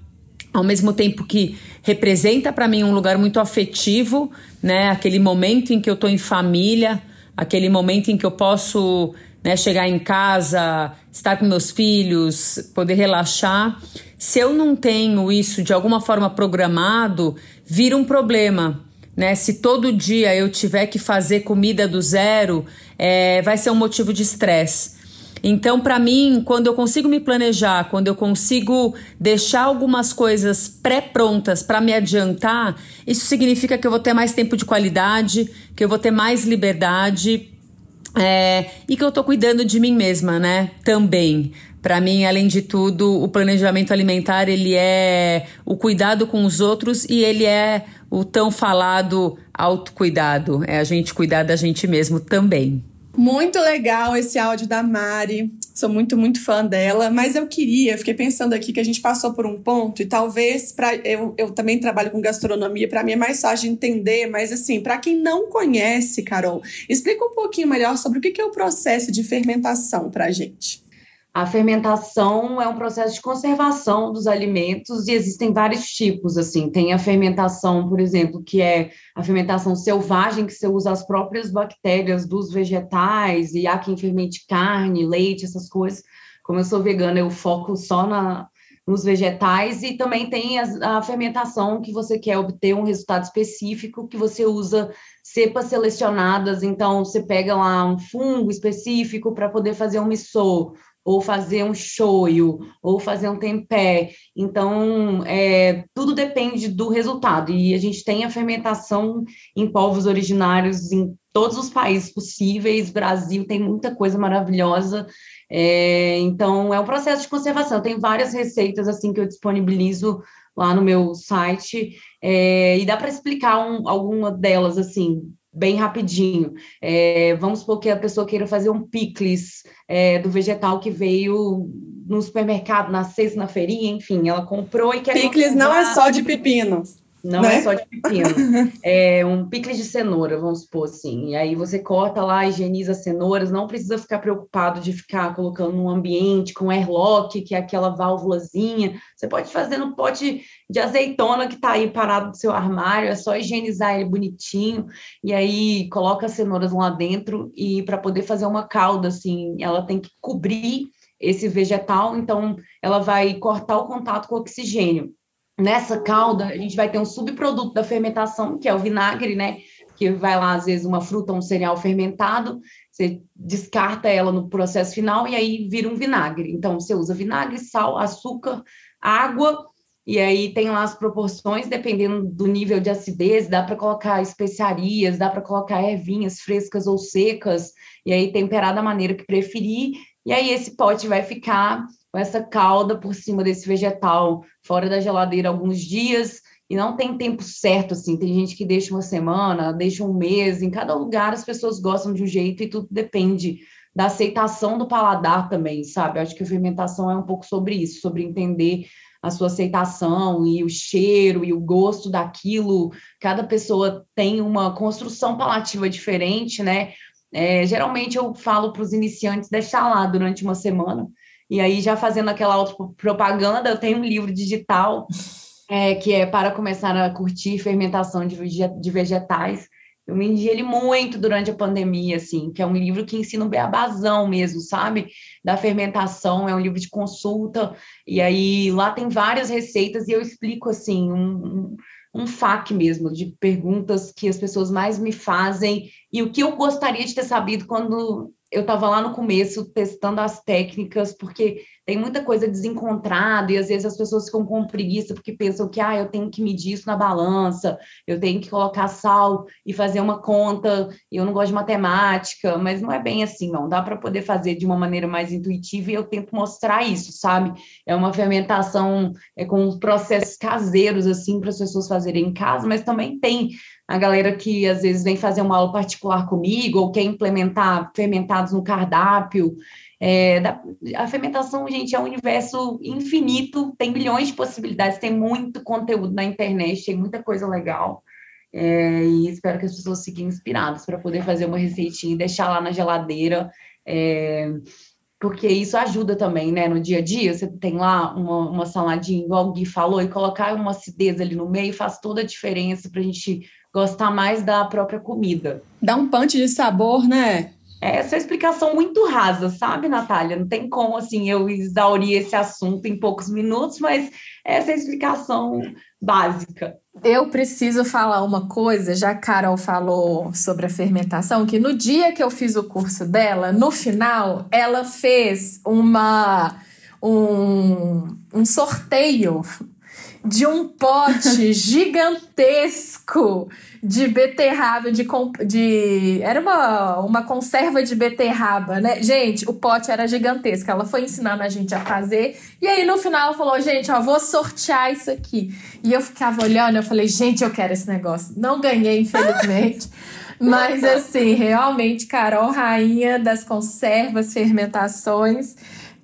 ao mesmo tempo que representa para mim um lugar muito afetivo, né? Aquele momento em que eu estou em família, aquele momento em que eu posso né, chegar em casa, estar com meus filhos, poder relaxar. Se eu não tenho isso de alguma forma programado, vira um problema né? Se todo dia eu tiver que fazer comida do zero, é, vai ser um motivo de estresse. Então, para mim, quando eu consigo me planejar, quando eu consigo deixar algumas coisas pré-prontas para me adiantar, isso significa que eu vou ter mais tempo de qualidade, que eu vou ter mais liberdade é, e que eu tô cuidando de mim mesma, né? Também. Para mim, além de tudo, o planejamento alimentar ele é o cuidado com os outros e ele é o tão falado autocuidado, é a gente cuidar da gente mesmo também. Muito legal esse áudio da Mari. Sou muito, muito fã dela, mas eu queria, fiquei pensando aqui que a gente passou por um ponto e talvez para eu, eu também trabalho com gastronomia, para mim é mais fácil de entender, mas assim, para quem não conhece, Carol, explica um pouquinho melhor sobre o que é o processo de fermentação para gente. A fermentação é um processo de conservação dos alimentos e existem vários tipos, assim. Tem a fermentação, por exemplo, que é a fermentação selvagem, que você usa as próprias bactérias dos vegetais, e há quem fermente carne, leite, essas coisas. Como eu sou vegana, eu foco só na, nos vegetais, e também tem a, a fermentação que você quer obter um resultado específico, que você usa cepas selecionadas, então você pega lá um fungo específico para poder fazer um missô, ou fazer um shoyu, ou fazer um tempé. Então, é, tudo depende do resultado. E a gente tem a fermentação em povos originários em todos os países possíveis. Brasil tem muita coisa maravilhosa. É, então, é um processo de conservação. Tem várias receitas assim que eu disponibilizo lá no meu site é, e dá para explicar um, alguma delas assim bem rapidinho. É, vamos supor que a pessoa queira fazer um picles é, do vegetal que veio no supermercado, na sexta, na feirinha, enfim, ela comprou e quer... Picles não é só de pepino. Não é né? é só de pepino. é um picles de cenoura, vamos supor assim. E aí você corta lá, higieniza as cenouras, não precisa ficar preocupado de ficar colocando num ambiente com airlock, que é aquela válvulazinha. Você pode fazer no pote de azeitona que está aí parado no seu armário, é só higienizar ele bonitinho. E aí coloca as cenouras lá dentro e para poder fazer uma calda, assim, ela tem que cobrir esse vegetal, então ela vai cortar o contato com o oxigênio. Nessa calda, a gente vai ter um subproduto da fermentação, que é o vinagre, né? Que vai lá, às vezes, uma fruta ou um cereal fermentado, você descarta ela no processo final e aí vira um vinagre. Então, você usa vinagre, sal, açúcar, água, e aí tem lá as proporções, dependendo do nível de acidez, dá para colocar especiarias, dá para colocar ervinhas frescas ou secas, e aí temperar da maneira que preferir, e aí esse pote vai ficar com essa calda por cima desse vegetal fora da geladeira alguns dias e não tem tempo certo assim. Tem gente que deixa uma semana, deixa um mês. Em cada lugar as pessoas gostam de um jeito e tudo depende da aceitação do paladar também, sabe? Eu acho que a fermentação é um pouco sobre isso, sobre entender a sua aceitação e o cheiro e o gosto daquilo. Cada pessoa tem uma construção palativa diferente, né? É, geralmente eu falo para os iniciantes deixar lá durante uma semana e aí, já fazendo aquela autopropaganda, eu tenho um livro digital é, que é para começar a curtir fermentação de, de vegetais. Eu vendi ele muito durante a pandemia, assim, que é um livro que ensina o beabazão mesmo, sabe? Da fermentação, é um livro de consulta, e aí lá tem várias receitas e eu explico, assim, um, um FAQ mesmo, de perguntas que as pessoas mais me fazem e o que eu gostaria de ter sabido quando eu estava lá no começo testando as técnicas, porque tem muita coisa desencontrada e às vezes as pessoas ficam com preguiça porque pensam que ah, eu tenho que medir isso na balança, eu tenho que colocar sal e fazer uma conta, e eu não gosto de matemática, mas não é bem assim, não. Dá para poder fazer de uma maneira mais intuitiva e eu tento mostrar isso, sabe? É uma fermentação é, com processos caseiros, assim, para as pessoas fazerem em casa, mas também tem a galera que às vezes vem fazer uma aula particular comigo ou quer implementar fermentados no cardápio. É, da, a fermentação, gente, é um universo infinito, tem milhões de possibilidades, tem muito conteúdo na internet, tem muita coisa legal. É, e espero que as pessoas fiquem inspiradas para poder fazer uma receitinha e deixar lá na geladeira. É, porque isso ajuda também, né? No dia a dia, você tem lá uma, uma saladinha, igual o Gui falou, e colocar uma acidez ali no meio faz toda a diferença para a gente gostar mais da própria comida. Dá um punch de sabor, né? Essa é explicação muito rasa, sabe, Natália? Não tem como, assim, eu exaurir esse assunto em poucos minutos, mas essa é a explicação básica. Eu preciso falar uma coisa, já a Carol falou sobre a fermentação, que no dia que eu fiz o curso dela, no final, ela fez uma um, um sorteio de um pote gigantesco de beterraba, de, de. Era uma, uma conserva de beterraba, né? Gente, o pote era gigantesco. Ela foi ensinando a gente a fazer. E aí, no final, ela falou: gente, ó, vou sortear isso aqui. E eu ficava olhando, eu falei: gente, eu quero esse negócio. Não ganhei, infelizmente. Mas, assim, realmente, Carol, rainha das conservas, fermentações.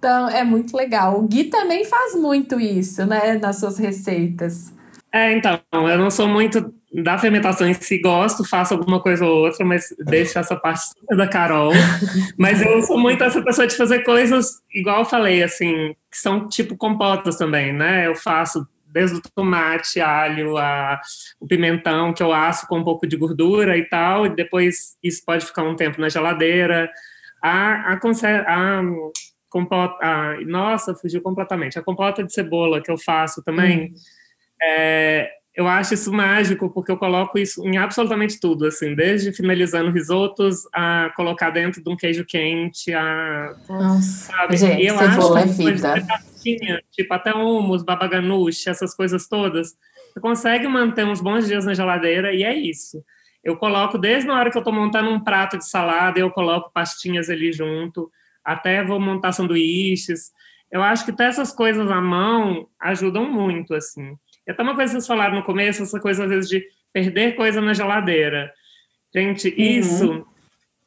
Então, é muito legal. O Gui também faz muito isso, né, nas suas receitas. É, então, eu não sou muito da fermentação em si gosto, faço alguma coisa ou outra, mas deixo essa parte da Carol. mas eu sou muito essa pessoa de fazer coisas, igual eu falei, assim, que são tipo compotas também, né? Eu faço desde o tomate, alho, a, o pimentão, que eu asso com um pouco de gordura e tal, e depois isso pode ficar um tempo na geladeira. A, a, a compota, a, nossa, fugiu completamente. A compota de cebola que eu faço também, hum. é, eu acho isso mágico, porque eu coloco isso em absolutamente tudo, assim, desde finalizando risotos a colocar dentro de um queijo quente, a. Nossa, sabe? Gente, e eu acho é vida. Tinha, tipo, até hummus, babaganuche, essas coisas todas. Você consegue manter uns bons dias na geladeira e é isso. Eu coloco, desde na hora que eu estou montando um prato de salada, eu coloco pastinhas ali junto, até vou montar sanduíches. Eu acho que ter essas coisas à mão ajudam muito, assim. É até uma coisa que vocês falaram no começo, essa coisa, às vezes, de perder coisa na geladeira. Gente, uhum. isso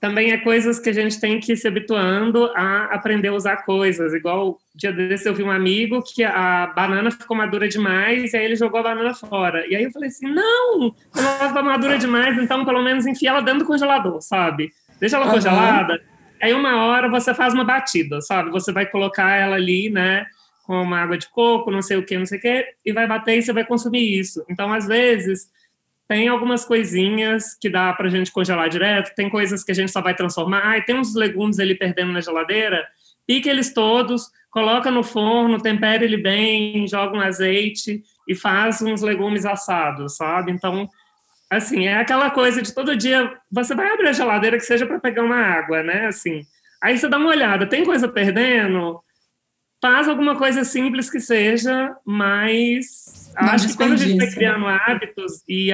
também é coisas que a gente tem que ir se habituando a aprender a usar coisas. Igual, dia desse eu vi um amigo que a banana ficou madura demais e aí ele jogou a banana fora. E aí eu falei assim, não, ela está madura demais, então pelo menos enfia ela dentro do congelador, sabe? Deixa ela uhum. congelada. Aí uma hora você faz uma batida, sabe? Você vai colocar ela ali, né? com uma água de coco, não sei o que, não sei o que, e vai bater e você vai consumir isso. Então, às vezes, tem algumas coisinhas que dá para a gente congelar direto, tem coisas que a gente só vai transformar. Ah, tem uns legumes ali perdendo na geladeira, pique eles todos, coloca no forno, tempere ele bem, joga um azeite e faz uns legumes assados, sabe? Então, assim, é aquela coisa de todo dia, você vai abrir a geladeira que seja para pegar uma água, né? Assim, aí você dá uma olhada, tem coisa perdendo? faz alguma coisa simples que seja, mas Não acho que quando a gente vai criando hábitos e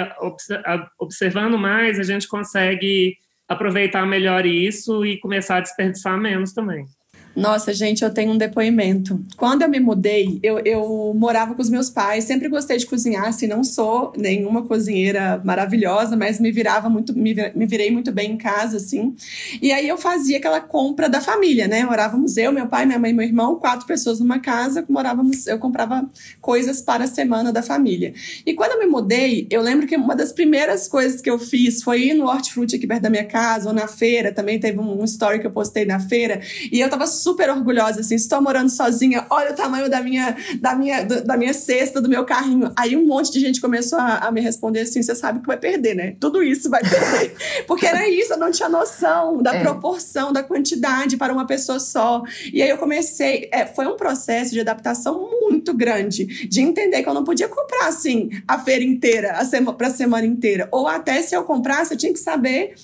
observando mais, a gente consegue aproveitar melhor isso e começar a desperdiçar menos também. Nossa, gente, eu tenho um depoimento. Quando eu me mudei, eu, eu morava com os meus pais, sempre gostei de cozinhar, assim, não sou nenhuma cozinheira maravilhosa, mas me virava muito, me, me virei muito bem em casa, assim. E aí eu fazia aquela compra da família, né? Morávamos eu, meu pai, minha mãe e meu irmão, quatro pessoas numa casa, morávamos, eu comprava coisas para a semana da família. E quando eu me mudei, eu lembro que uma das primeiras coisas que eu fiz foi ir no hortifruti aqui perto da minha casa, ou na feira, também teve um story que eu postei na feira, e eu tava super orgulhosa, assim, estou morando sozinha, olha o tamanho da minha, da minha, da minha cesta, do meu carrinho. Aí um monte de gente começou a, a me responder assim: você sabe que vai perder, né? Tudo isso vai perder. Porque era isso, eu não tinha noção da é. proporção, da quantidade para uma pessoa só. E aí eu comecei, é, foi um processo de adaptação muito grande, de entender que eu não podia comprar assim a feira inteira, a sema, para a semana inteira. Ou até se eu comprasse, eu tinha que saber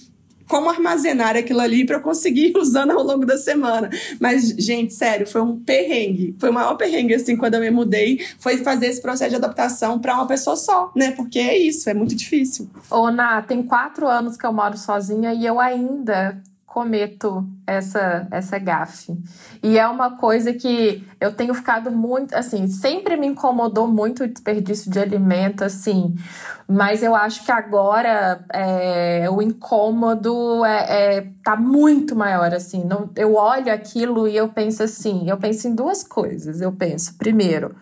como armazenar aquilo ali para conseguir ir usando ao longo da semana. Mas, gente, sério, foi um perrengue. Foi o maior perrengue, assim, quando eu me mudei, foi fazer esse processo de adaptação para uma pessoa só, né? Porque é isso, é muito difícil. Ô, Ná, tem quatro anos que eu moro sozinha e eu ainda cometo essa essa gafe. E é uma coisa que eu tenho ficado muito, assim, sempre me incomodou muito o desperdício de alimento, assim, mas eu acho que agora é, o incômodo é, é, tá muito maior, assim. Não, eu olho aquilo e eu penso assim, eu penso em duas coisas. Eu penso, primeiro,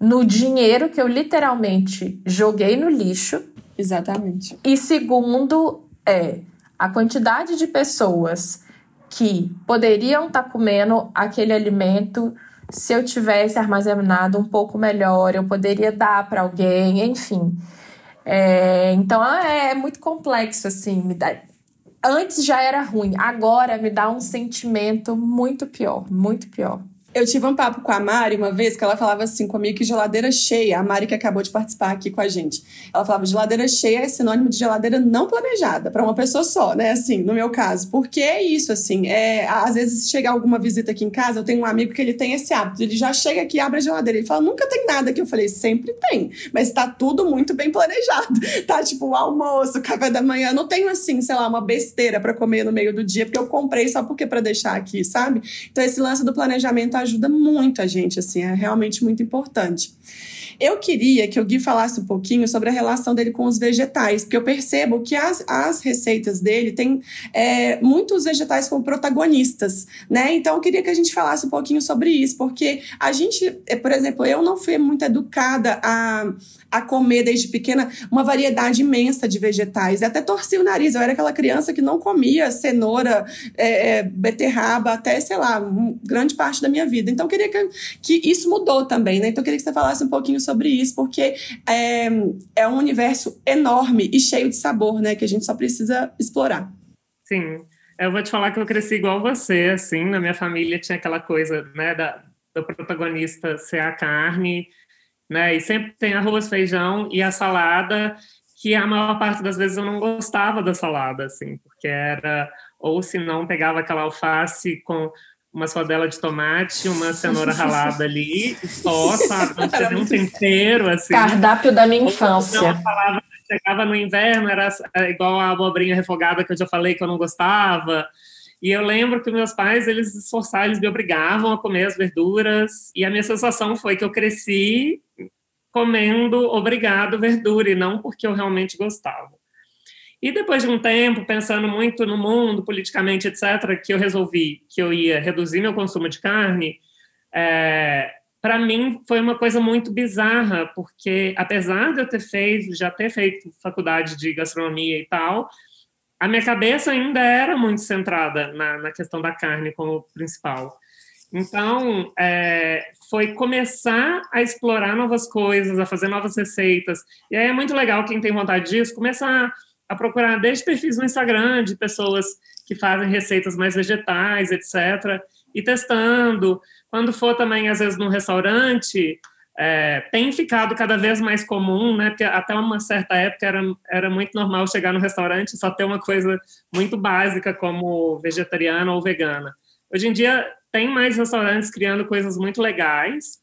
no dinheiro que eu literalmente joguei no lixo. Exatamente. E segundo, é a quantidade de pessoas que poderiam estar tá comendo aquele alimento se eu tivesse armazenado um pouco melhor, eu poderia dar para alguém, enfim. É, então é, é, muito complexo, assim. Me dá... Antes já era ruim, agora me dá um sentimento muito pior, muito pior. Eu tive um papo com a Mari uma vez que ela falava assim comigo que geladeira cheia, a Mari que acabou de participar aqui com a gente. Ela falava geladeira cheia é sinônimo de geladeira não planejada para uma pessoa só, né? Assim, no meu caso. Porque é isso, assim, é, às vezes chega alguma visita aqui em casa, eu tenho um amigo que ele tem esse hábito, ele já chega aqui, abre a geladeira, ele fala: "Nunca tem nada aqui". Eu falei: "Sempre tem, mas tá tudo muito bem planejado". Tá tipo o almoço, café da manhã, não tenho assim, sei lá, uma besteira para comer no meio do dia porque eu comprei só porque para deixar aqui, sabe? Então esse lance do planejamento ajuda muito a gente, assim, é realmente muito importante. Eu queria que o Gui falasse um pouquinho sobre a relação dele com os vegetais, porque eu percebo que as, as receitas dele têm é, muitos vegetais como protagonistas, né? Então eu queria que a gente falasse um pouquinho sobre isso, porque a gente, é, por exemplo, eu não fui muito educada a, a comer desde pequena uma variedade imensa de vegetais. Eu até torci o nariz, eu era aquela criança que não comia cenoura, é, é beterraba, até, sei lá, grande parte da minha vida. Então eu queria que, que isso mudou também, né? Então eu queria que você falasse um pouquinho sobre isso, porque é, é um universo enorme e cheio de sabor, né? Que a gente só precisa explorar. Sim. Eu vou te falar que eu cresci igual você, assim, na minha família tinha aquela coisa, né, da, do protagonista ser a carne, né, e sempre tem arroz, feijão e a salada, que a maior parte das vezes eu não gostava da salada, assim, porque era, ou se não, pegava aquela alface com uma rodela de tomate, uma cenoura ralada ali, só, sabe? Não tinha um tempero, assim. Cardápio da minha infância. Não, falava, chegava no inverno, era igual a abobrinha refogada que eu já falei que eu não gostava. E eu lembro que meus pais, eles se esforçaram, eles me obrigavam a comer as verduras. E a minha sensação foi que eu cresci comendo obrigado verdura e não porque eu realmente gostava. E depois de um tempo, pensando muito no mundo, politicamente, etc., que eu resolvi que eu ia reduzir meu consumo de carne, é, para mim foi uma coisa muito bizarra, porque apesar de eu ter feito, já ter feito faculdade de gastronomia e tal, a minha cabeça ainda era muito centrada na, na questão da carne como principal. Então, é, foi começar a explorar novas coisas, a fazer novas receitas. E aí é muito legal quem tem vontade disso, começar a procurar desde perfis no Instagram de pessoas que fazem receitas mais vegetais, etc. E testando. Quando for também, às vezes, num restaurante, é, tem ficado cada vez mais comum, né? Porque até uma certa época era, era muito normal chegar no restaurante e só ter uma coisa muito básica como vegetariana ou vegana. Hoje em dia tem mais restaurantes criando coisas muito legais.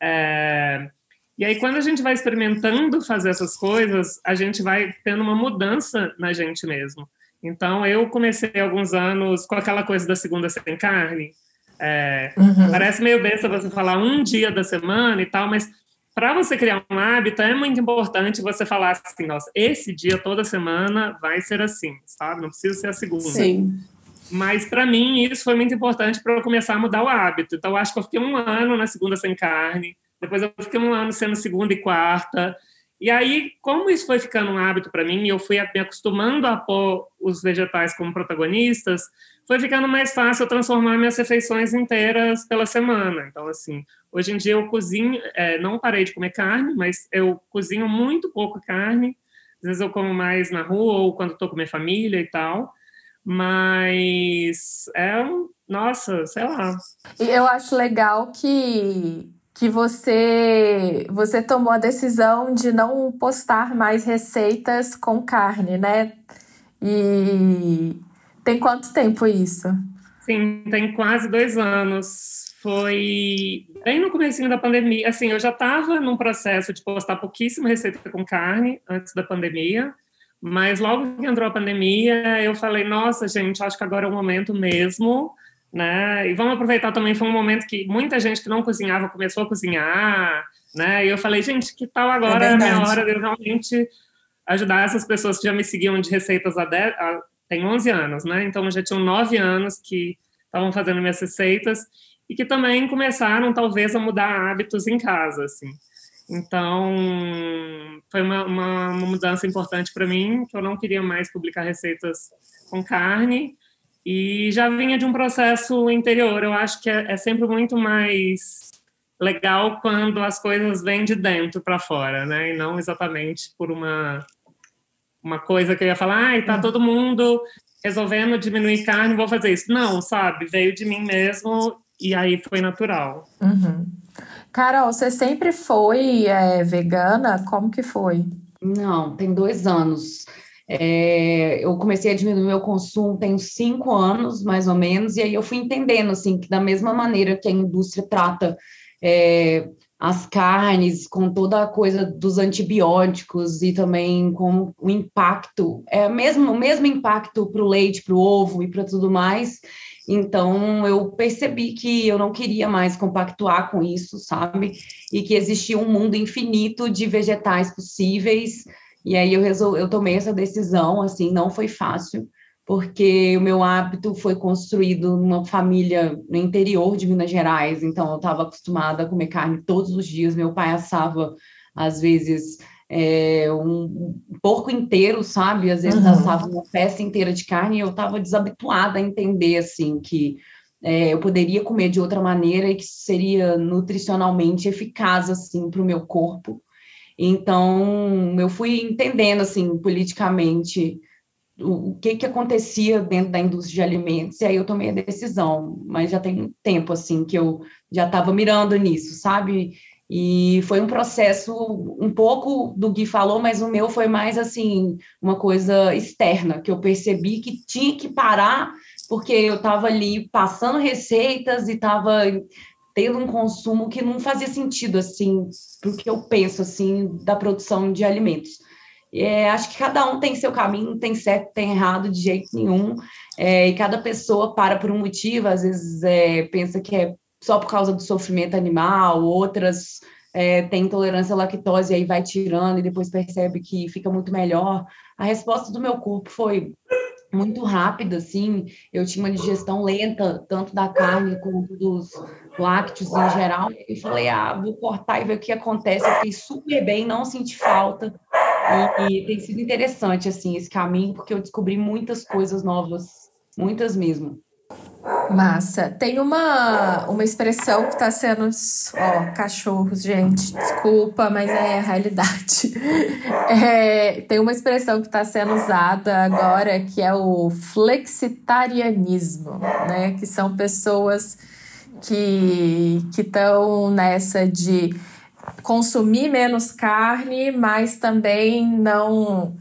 É, e aí, quando a gente vai experimentando fazer essas coisas, a gente vai tendo uma mudança na gente mesmo. Então, eu comecei alguns anos com aquela coisa da segunda sem carne. É, uhum. Parece meio besta você falar um dia da semana e tal, mas para você criar um hábito, é muito importante você falar assim: nossa, esse dia toda semana vai ser assim, sabe? Não precisa ser a segunda. Sim. Mas para mim isso foi muito importante para eu começar a mudar o hábito. Então, eu acho que eu fiquei um ano na segunda sem carne. Depois eu fiquei um ano sendo segunda e quarta. E aí, como isso foi ficando um hábito para mim, eu fui me acostumando a pôr os vegetais como protagonistas, foi ficando mais fácil transformar minhas refeições inteiras pela semana. Então, assim, hoje em dia eu cozinho, é, não parei de comer carne, mas eu cozinho muito pouco carne. Às vezes eu como mais na rua ou quando estou com minha família e tal. Mas é um, nossa, sei lá. Eu acho legal que que você você tomou a decisão de não postar mais receitas com carne, né? E tem quanto tempo isso? Sim, tem quase dois anos. Foi bem no começo da pandemia. Assim, eu já estava num processo de postar pouquíssima receita com carne antes da pandemia, mas logo que entrou a pandemia, eu falei: nossa, gente, acho que agora é o momento mesmo né? E vamos aproveitar também, foi um momento que muita gente que não cozinhava começou a cozinhar, né? E eu falei, gente, que tal agora é a minha hora de eu realmente ajudar essas pessoas que já me seguiam de receitas há, 10, há tem 11 anos, né? Então já tinham 9 anos que estavam fazendo minhas receitas e que também começaram talvez a mudar hábitos em casa, assim. Então, foi uma, uma, uma mudança importante para mim, que eu não queria mais publicar receitas com carne, e já vinha de um processo interior. Eu acho que é, é sempre muito mais legal quando as coisas vêm de dentro para fora, né? E não exatamente por uma uma coisa que eu ia falar, ai, tá uhum. todo mundo resolvendo diminuir carne, vou fazer isso. Não, sabe? Veio de mim mesmo e aí foi natural. Uhum. Carol, você sempre foi é, vegana? Como que foi? Não, tem dois anos. É, eu comecei a diminuir meu consumo tem cinco anos, mais ou menos, e aí eu fui entendendo, assim, que da mesma maneira que a indústria trata é, as carnes com toda a coisa dos antibióticos e também com o impacto, é mesmo, o mesmo impacto para o leite, para o ovo e para tudo mais, Então, eu percebi que eu não queria mais compactuar com isso, sabe? E que existia um mundo infinito de vegetais possíveis. E aí eu resolvi, eu tomei essa decisão, assim, não foi fácil, porque o meu hábito foi construído numa família no interior de Minas Gerais, então eu estava acostumada a comer carne todos os dias. Meu pai assava, às vezes, é, um porco inteiro, sabe? Às vezes uhum. assava uma peça inteira de carne e eu estava desabituada a entender, assim, que é, eu poderia comer de outra maneira e que seria nutricionalmente eficaz, assim, para o meu corpo. Então, eu fui entendendo, assim, politicamente o, que que acontecia dentro da indústria de alimentos, e aí eu tomei a decisão, mas já tem tempo, assim, que eu já estava mirando nisso, sabe? E foi um processo um pouco do Gui falou, mas o meu foi mais assim, uma coisa externa, que eu percebi que tinha que parar, porque eu estava ali passando receitas e estava tendo um consumo que não fazia sentido assim, porque eu penso assim da produção de alimentos. É, acho que cada um tem seu caminho, não tem certo, tem errado de jeito nenhum, é, e cada pessoa para por um motivo, às vezes é, pensa que é só por causa do sofrimento animal, outras é, têm intolerância à lactose e aí vai tirando e depois percebe que fica muito melhor. A resposta do meu corpo foi muito rápida, assim, eu tinha uma digestão lenta, tanto da carne quanto dos lácteos em geral, e falei, ah, vou cortar e ver o que acontece, eu fiquei super bem, não senti falta, e, e tem sido interessante, assim, esse caminho, porque eu descobri muitas coisas novas, muitas mesmo. Massa. Tem uma, uma expressão que está sendo. Ó, cachorros, gente, desculpa, mas é a realidade. É, tem uma expressão que está sendo usada agora que é o flexitarianismo, né? Que são pessoas que estão nessa de consumir menos carne, mas também não,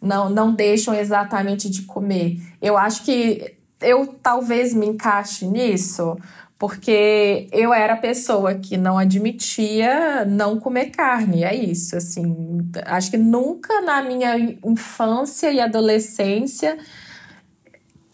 não, não deixam exatamente de comer. Eu acho que eu talvez me encaixe nisso, porque eu era a pessoa que não admitia não comer carne, é isso, assim, acho que nunca na minha infância e adolescência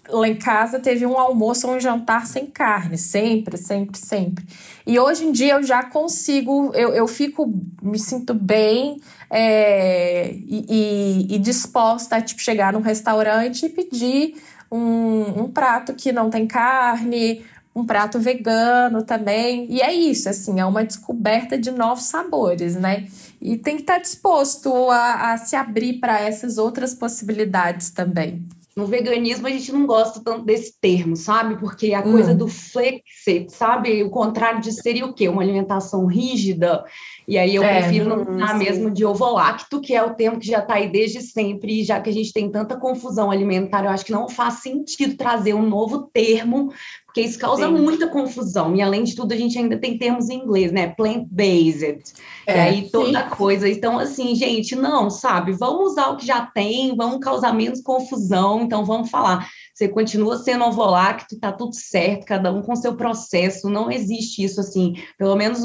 lá em casa teve um almoço ou um jantar sem carne, sempre, sempre, sempre. E hoje em dia eu já consigo, eu, eu fico, me sinto bem é, e, e, e disposta a tipo, chegar num restaurante e pedir um, um prato que não tem carne, um prato vegano também. E é isso, assim, é uma descoberta de novos sabores, né? E tem que estar disposto a, a se abrir para essas outras possibilidades também. No veganismo, a gente não gosta tanto desse termo, sabe? Porque a hum. coisa do flexit, sabe? O contrário de seria o quê? Uma alimentação rígida e aí eu é, prefiro não usar mesmo de ovolacto, que é o termo que já está aí desde sempre, já que a gente tem tanta confusão alimentar, eu acho que não faz sentido trazer um novo termo, porque isso causa Sim. muita confusão. E além de tudo, a gente ainda tem termos em inglês, né? Plant-based. É, e aí toda sim. coisa. Então, assim, gente, não, sabe? Vamos usar o que já tem, vamos causar menos confusão. Então, vamos falar você continua sendo ovolacto, está tudo certo, cada um com seu processo, não existe isso assim, pelo menos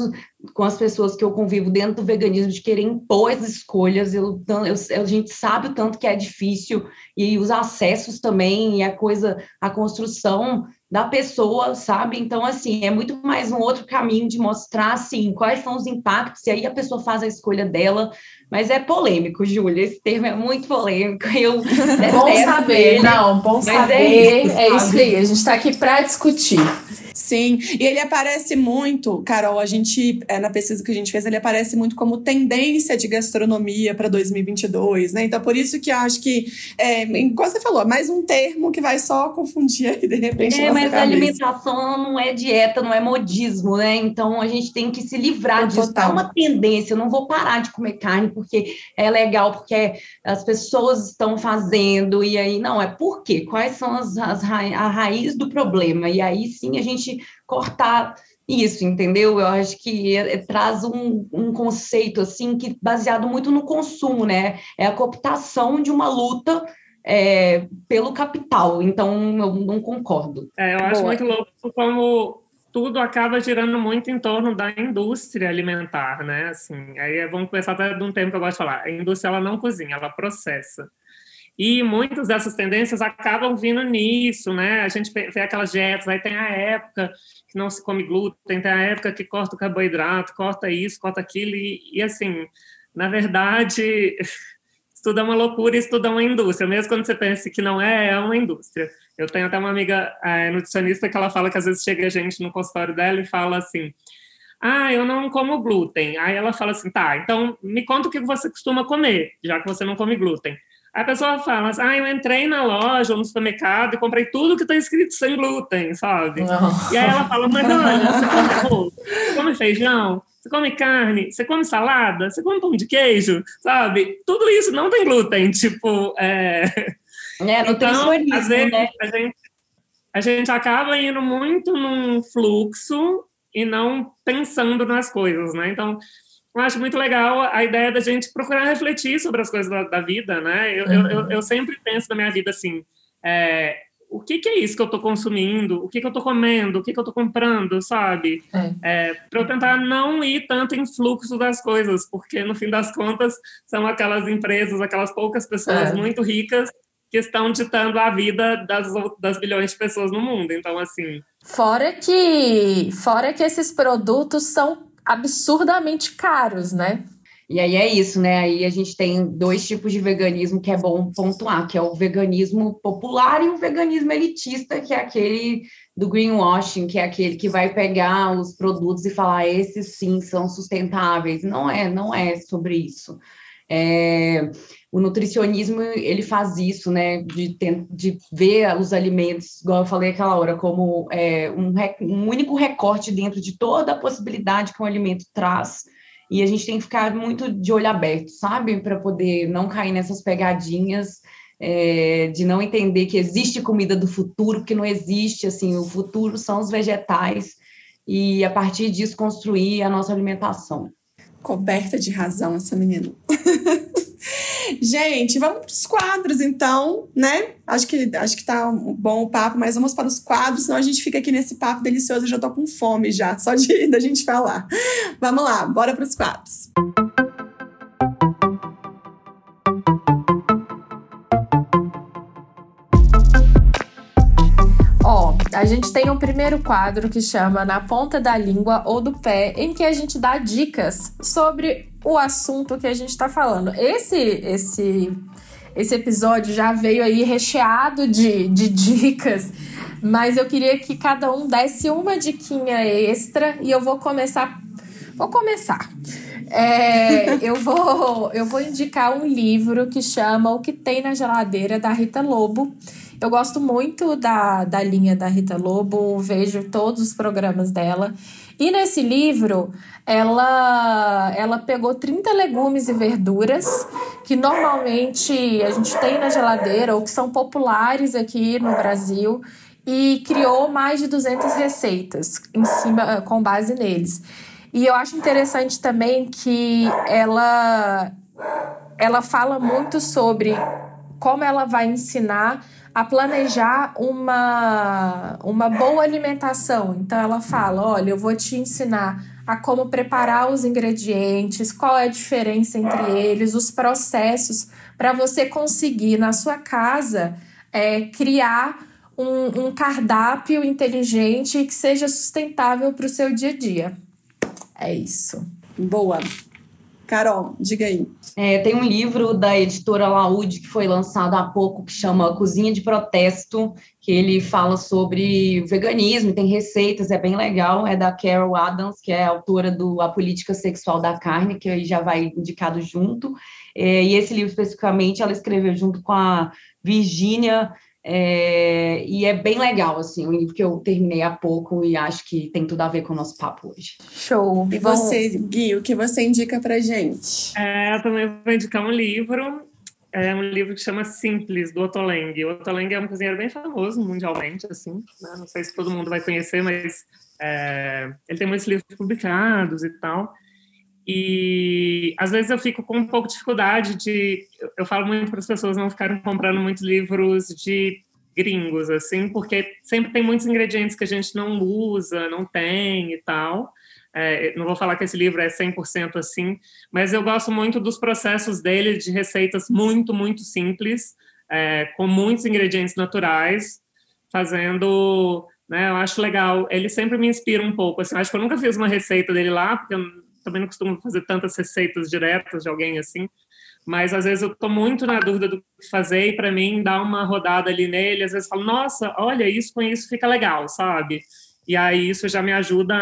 com as pessoas que eu convivo dentro do veganismo, de querer impor as escolhas, eu, eu, a gente sabe o tanto que é difícil, e os acessos também, e a coisa, a construção da pessoa, sabe? Então, assim, é muito mais um outro caminho de mostrar, assim, quais são os impactos, e aí a pessoa faz a escolha dela, mas é polêmico, Júlia, esse termo é muito polêmico, eu Bom saber, ele, não, bom é saber, é isso, é isso aí, a gente está aqui para discutir. Sim, e ele aparece muito, Carol, a gente, é, na pesquisa que a gente fez, ele aparece muito como tendência de gastronomia para 2022, né? Então, por isso que eu acho que, é, como você falou, mais um termo que vai só confundir aí, de repente. É, mas cabeça. alimentação não é dieta, não é modismo, né? Então, a gente tem que se livrar disso. Total. É uma tendência, eu não vou parar de comer carne porque é legal, porque as pessoas estão fazendo, e aí, não, é por quê? Quais são as, as ra a raiz do problema? E aí sim a gente cortar isso, entendeu? Eu acho que é, é, traz um, um conceito assim que baseado muito no consumo, né? É a cooptação de uma luta é, pelo capital. Então, eu não concordo. É, eu acho Boa. muito louco como tudo acaba girando muito em torno da indústria alimentar, né? Assim, aí vamos começar até de um termo que eu gosto de falar. A indústria ela não cozinha, ela processa. E muitas dessas tendências acabam vindo nisso, né? A gente vê aquelas dietas, aí tem a época que não se come glúten, tem a época que corta o carboidrato, corta isso, corta aquilo, e, e assim, na verdade, isso tudo é uma loucura, tudo é uma indústria, mesmo quando você pensa que não é, é uma indústria. Eu tenho até uma amiga é, nutricionista que ela fala que às vezes chega gente no consultório dela e fala assim, ah, eu não como glúten. Aí ela fala assim, tá, então me conta o que você costuma comer, já que você não come glúten. A pessoa fala assim, ah, eu entrei na loja ou no supermercado e comprei tudo que está escrito sem glúten, sabe? Não. E aí ela fala, mas olha, você come arroz, você come feijão, você come carne, você come salada, você come pão de queijo, sabe? Tudo isso não tem glúten, tipo... É, é não então, tem às vezes, né? a, gente, a gente acaba indo muito num fluxo e não pensando nas coisas, né? Então, eu acho muito legal a ideia da gente procurar refletir sobre as coisas da, da vida, né? Eu, uhum. eu, eu, sempre penso na minha vida assim, é, o que, que, é isso que eu estou consumindo? O que, que eu estou comendo? O que, que eu estou comprando, sabe? É. É, Para eu tentar não ir tanto em fluxo das coisas, porque no fim das contas são aquelas empresas, aquelas poucas pessoas é. muito ricas que estão ditando a vida das, das bilhões de pessoas no mundo. Então, assim. Fora que, fora que esses produtos são absurdamente caros, né? E aí é isso, né? Aí a gente tem dois tipos de veganismo que é bom pontuar, que é o veganismo popular e o veganismo elitista, que é aquele do greenwashing, que é aquele que vai pegar os produtos e falar esses sim são sustentáveis. Não é, não é sobre isso. É, o nutricionismo ele faz isso, né? De, de ver os alimentos, igual eu falei aquela hora, como é, um, um único recorte dentro de toda a possibilidade que um alimento traz e a gente tem que ficar muito de olho aberto, sabe? Para poder não cair nessas pegadinhas é, de não entender que existe comida do futuro, que não existe, assim, o futuro são os vegetais e a partir disso construir a nossa alimentação. Coberta de razão essa menina. Gente, vamos para os quadros, então, né? Acho que, acho que tá um bom o papo, mas vamos para os quadros, senão a gente fica aqui nesse papo delicioso. Eu já tô com fome já, só de da gente falar. Vamos lá, bora para os quadros. Ó, a gente tem um primeiro quadro que chama Na Ponta da Língua ou do Pé, em que a gente dá dicas sobre o assunto que a gente está falando. Esse, esse, esse episódio já veio aí recheado de, de dicas, mas eu queria que cada um desse uma diquinha extra e eu vou começar. Vou começar. É, eu, vou, eu vou indicar um livro que chama O que Tem na Geladeira, da Rita Lobo. Eu gosto muito da, da linha da Rita Lobo, vejo todos os programas dela. E nesse livro, ela, ela pegou 30 legumes e verduras que normalmente a gente tem na geladeira ou que são populares aqui no Brasil e criou mais de 200 receitas em cima com base neles. E eu acho interessante também que ela ela fala muito sobre como ela vai ensinar a planejar uma, uma boa alimentação. Então ela fala: olha, eu vou te ensinar a como preparar os ingredientes, qual é a diferença entre eles, os processos, para você conseguir na sua casa é, criar um, um cardápio inteligente que seja sustentável para o seu dia a dia. É isso. Boa. Carol, diga aí. É, tem um livro da editora Laude que foi lançado há pouco que chama Cozinha de Protesto, que ele fala sobre veganismo, tem receitas, é bem legal. É da Carol Adams, que é autora do A Política Sexual da Carne, que aí já vai indicado junto. É, e esse livro especificamente ela escreveu junto com a Virginia é, e é bem legal, assim, um livro que eu terminei há pouco e acho que tem tudo a ver com o nosso papo hoje. Show! E você, Gui, o que você indica pra gente? É, eu também vou indicar um livro. É um livro que chama Simples, do Otoleng. O Otoleng é um cozinheiro bem famoso mundialmente, assim. Né? Não sei se todo mundo vai conhecer, mas é, ele tem muitos livros publicados e tal. E às vezes eu fico com um pouco de dificuldade de. Eu falo muito para as pessoas não ficarem comprando muitos livros de gringos, assim, porque sempre tem muitos ingredientes que a gente não usa, não tem e tal. É, não vou falar que esse livro é 100% assim, mas eu gosto muito dos processos dele, de receitas muito, muito simples, é, com muitos ingredientes naturais, fazendo, né, eu acho legal, ele sempre me inspira um pouco, assim, acho que eu nunca fiz uma receita dele lá, porque eu também não costumo fazer tantas receitas diretas de alguém assim, mas às vezes eu estou muito na dúvida do que fazer e para mim dar uma rodada ali nele, às vezes falo, nossa, olha, isso com isso fica legal, sabe? E aí isso já me ajuda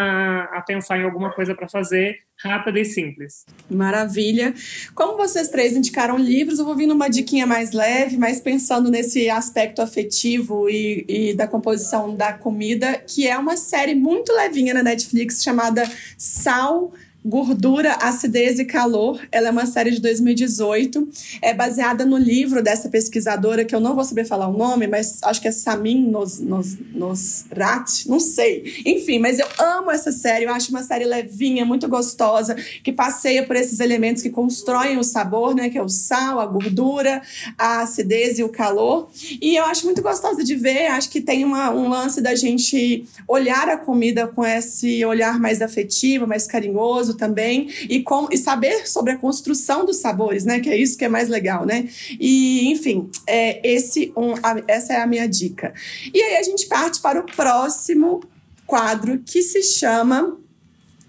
a pensar em alguma coisa para fazer rápida e simples. Maravilha. Como vocês três indicaram livros, eu vou vir numa diquinha mais leve, mas pensando nesse aspecto afetivo e, e da composição da comida, que é uma série muito levinha na Netflix chamada Sal Gordura, Acidez e Calor. Ela é uma série de 2018. É baseada no livro dessa pesquisadora, que eu não vou saber falar o nome, mas acho que é Samin Nos, Nos, Nosrat, não sei. Enfim, mas eu amo essa série. Eu acho uma série levinha, muito gostosa, que passeia por esses elementos que constroem o sabor, né? Que é o sal, a gordura, a acidez e o calor. E eu acho muito gostosa de ver. Acho que tem uma, um lance da gente olhar a comida com esse olhar mais afetivo, mais carinhoso também e, com, e saber sobre a construção dos sabores, né? Que é isso que é mais legal, né? E, enfim, é, esse um, a, essa é a minha dica. E aí a gente parte para o próximo quadro que se chama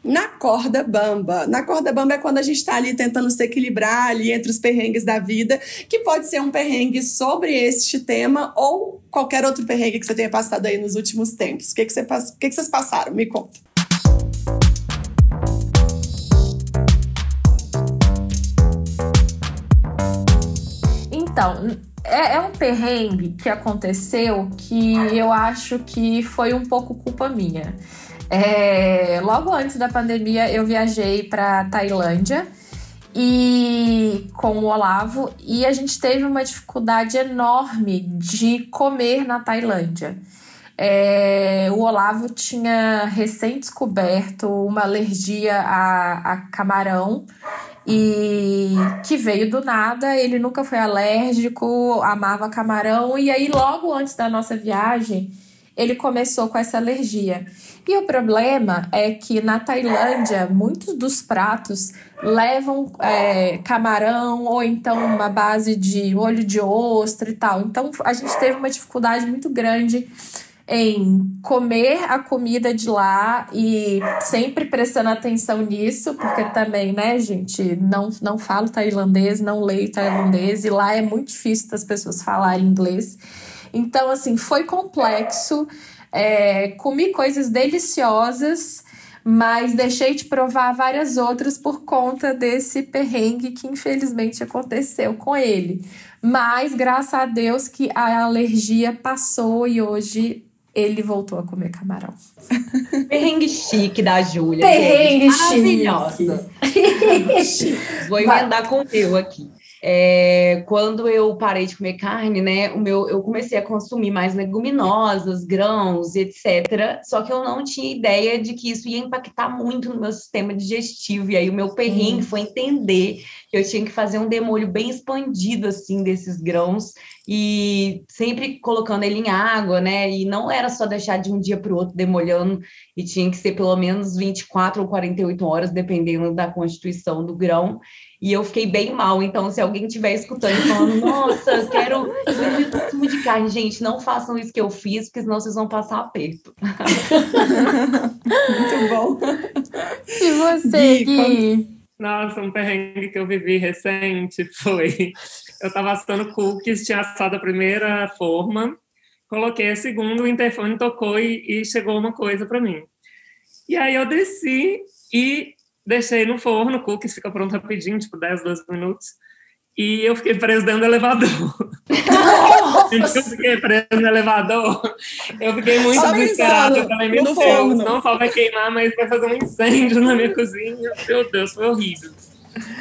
na corda bamba. Na corda bamba é quando a gente está ali tentando se equilibrar ali entre os perrengues da vida, que pode ser um perrengue sobre este tema ou qualquer outro perrengue que você tenha passado aí nos últimos tempos. O que, que, você, o que, que vocês passaram? Me conta. Então, é, é, um perrengue que aconteceu que eu acho que foi um pouco culpa minha. É, logo antes da pandemia, eu viajei para Tailândia e com o Olavo e a gente teve uma dificuldade enorme de comer na Tailândia. É, o Olavo tinha recém descoberto uma alergia a, a camarão e que veio do nada, ele nunca foi alérgico, amava camarão, e aí logo antes da nossa viagem, ele começou com essa alergia. E o problema é que na Tailândia, muitos dos pratos levam é, camarão ou então uma base de olho de ostra e tal. Então a gente teve uma dificuldade muito grande em comer a comida de lá e sempre prestando atenção nisso, porque também, né, gente, não, não falo tailandês, não leio tailandês, e lá é muito difícil das pessoas falarem inglês. Então, assim, foi complexo. É, comi coisas deliciosas, mas deixei de provar várias outras por conta desse perrengue que infelizmente aconteceu com ele. Mas graças a Deus que a alergia passou e hoje ele voltou a comer camarão. Perrengue chique da Júlia. Perrengue chique. Maravilhosa. Vou emendar com o meu aqui. É, quando eu parei de comer carne, né, o meu, eu comecei a consumir mais leguminosas, grãos, etc. Só que eu não tinha ideia de que isso ia impactar muito no meu sistema digestivo. E aí o meu perrengue hum. foi entender que eu tinha que fazer um demolho bem expandido assim desses grãos e sempre colocando ele em água, né? E não era só deixar de um dia para o outro demolhando, e tinha que ser pelo menos 24 ou 48 horas, dependendo da constituição do grão e eu fiquei bem mal. Então, se alguém estiver escutando e falando, nossa, quero consumo de carne, gente, não façam isso que eu fiz, porque senão vocês vão passar aperto. Muito bom. E você, Gui? Nossa, um perrengue que eu vivi recente foi. Eu estava assando cookies, tinha assado a primeira forma, coloquei a segunda, o interfone tocou e, e chegou uma coisa para mim. E aí eu desci e deixei no forno, cookies fica pronto rapidinho, tipo 10, 12 minutos. E eu fiquei preso dentro do elevador. eu fiquei preso no elevador. Eu fiquei muito desesperada. Eu falei, meu Deus, não só vai queimar, mas vai fazer um incêndio na minha cozinha. Meu Deus, foi horrível.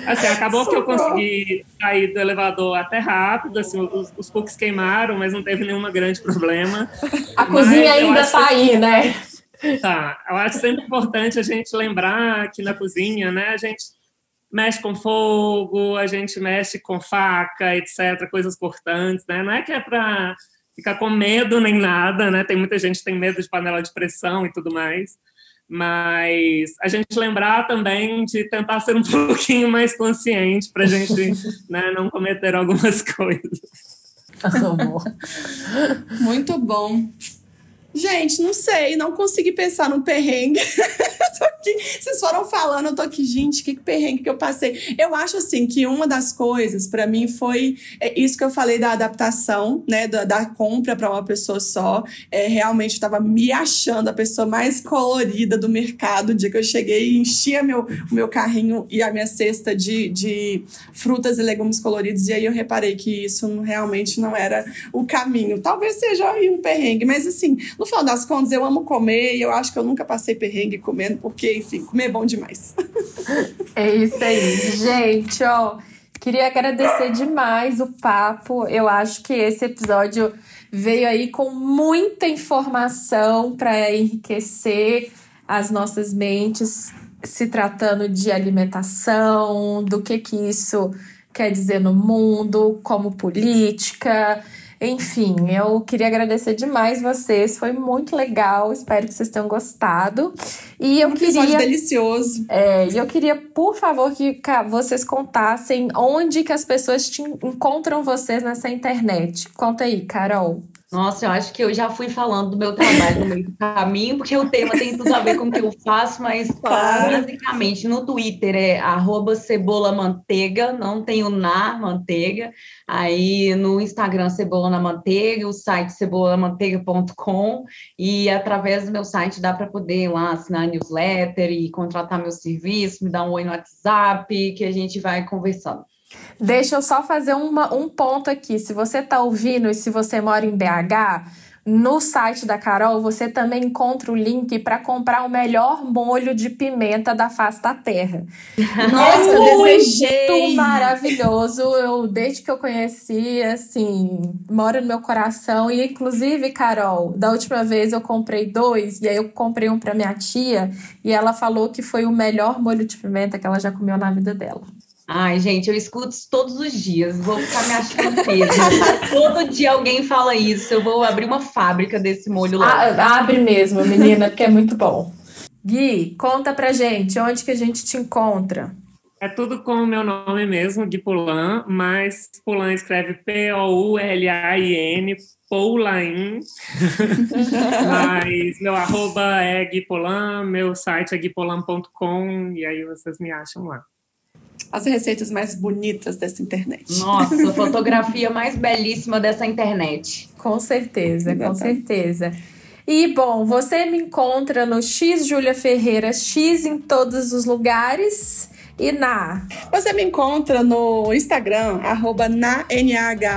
Assim, acabou que eu consegui sair do elevador até rápido, assim, os, os cookies queimaram, mas não teve nenhum grande problema. A cozinha ainda tá aí, né? Tá, eu acho sempre importante a gente lembrar que na cozinha, né, a gente mexe com fogo, a gente mexe com faca, etc., coisas cortantes, né? Não é que é para ficar com medo nem nada, né? Tem muita gente que tem medo de panela de pressão e tudo mais, mas a gente lembrar também de tentar ser um pouquinho mais consciente para a gente né, não cometer algumas coisas. Muito bom. Gente, não sei, não consegui pensar no perrengue. aqui, vocês foram falando, eu tô aqui, gente, que perrengue que eu passei. Eu acho assim que uma das coisas para mim foi é, isso que eu falei da adaptação, né, da, da compra para uma pessoa só. É, realmente eu tava me achando a pessoa mais colorida do mercado. O dia que eu cheguei, enchia meu, o meu carrinho e a minha cesta de, de frutas e legumes coloridos. E aí eu reparei que isso realmente não era o caminho. Talvez seja um perrengue, mas assim, no final das contas, eu amo comer e eu acho que eu nunca passei perrengue comendo, porque, enfim, comer é bom demais. É isso aí. Gente, ó, queria agradecer demais o papo. Eu acho que esse episódio veio aí com muita informação para enriquecer as nossas mentes, se tratando de alimentação, do que que isso quer dizer no mundo, como política. Enfim, eu queria agradecer demais vocês, foi muito legal, espero que vocês tenham gostado. E eu um queria delicioso. É, e eu queria, por favor, que vocês contassem onde que as pessoas te encontram vocês nessa internet. Conta aí, Carol. Nossa, eu acho que eu já fui falando do meu trabalho no meio do caminho, porque o tema tem tudo a ver com o que eu faço, mas claro. basicamente no Twitter é arroba cebola manteiga, não tem o na manteiga. Aí no Instagram Cebola na Manteiga, o site cebolamanteiga.com e através do meu site dá para poder ir lá assinar newsletter e contratar meu serviço, me dar um oi no WhatsApp, que a gente vai conversando. Deixa eu só fazer uma, um ponto aqui. Se você está ouvindo e se você mora em BH, no site da Carol você também encontra o link para comprar o melhor molho de pimenta da face da terra. Nossa, eu desejei! Maravilhoso. Eu, desde que eu conheci, assim, mora no meu coração. E, inclusive, Carol, da última vez eu comprei dois, e aí eu comprei um para minha tia, e ela falou que foi o melhor molho de pimenta que ela já comeu na vida dela. Ai, gente, eu escuto isso todos os dias. Vou ficar me achando peso. Todo dia alguém fala isso. Eu vou abrir uma fábrica desse molho lá. Ah, abre mesmo, menina, porque é muito bom. Gui, conta pra gente onde que a gente te encontra. É tudo com o meu nome mesmo, Gui Pulan, mas Pulan escreve P-O-U-L-A-I-N, Poulain. mas meu arroba é Gui Pulan, meu site é guipolan.com e aí vocês me acham lá as receitas mais bonitas dessa internet. Nossa, fotografia mais belíssima dessa internet. Com certeza, com certeza. E bom, você me encontra no X Júlia Ferreira X em todos os lugares. E na? Você me encontra no Instagram, arroba na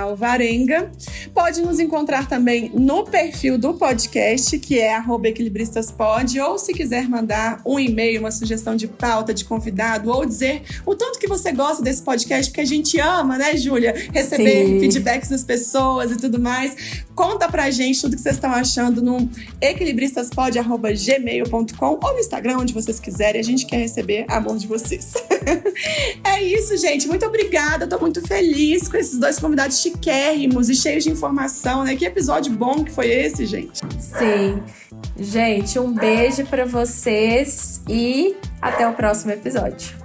Alvarenga. Pode nos encontrar também no perfil do podcast, que é arroba equilibristaspod, ou se quiser mandar um e-mail, uma sugestão de pauta, de convidado, ou dizer o tanto que você gosta desse podcast, porque a gente ama, né, Júlia? Receber Sim. feedbacks das pessoas e tudo mais. Conta pra gente tudo que vocês estão achando no equilibristaspod.gmail.com ou no Instagram, onde vocês quiserem. A gente quer receber amor de vocês. é isso, gente. Muito obrigada. Tô muito feliz com esses dois convidados chiquérrimos e cheios de informação, né? Que episódio bom que foi esse, gente. Sim. Gente, um beijo para vocês e até o próximo episódio.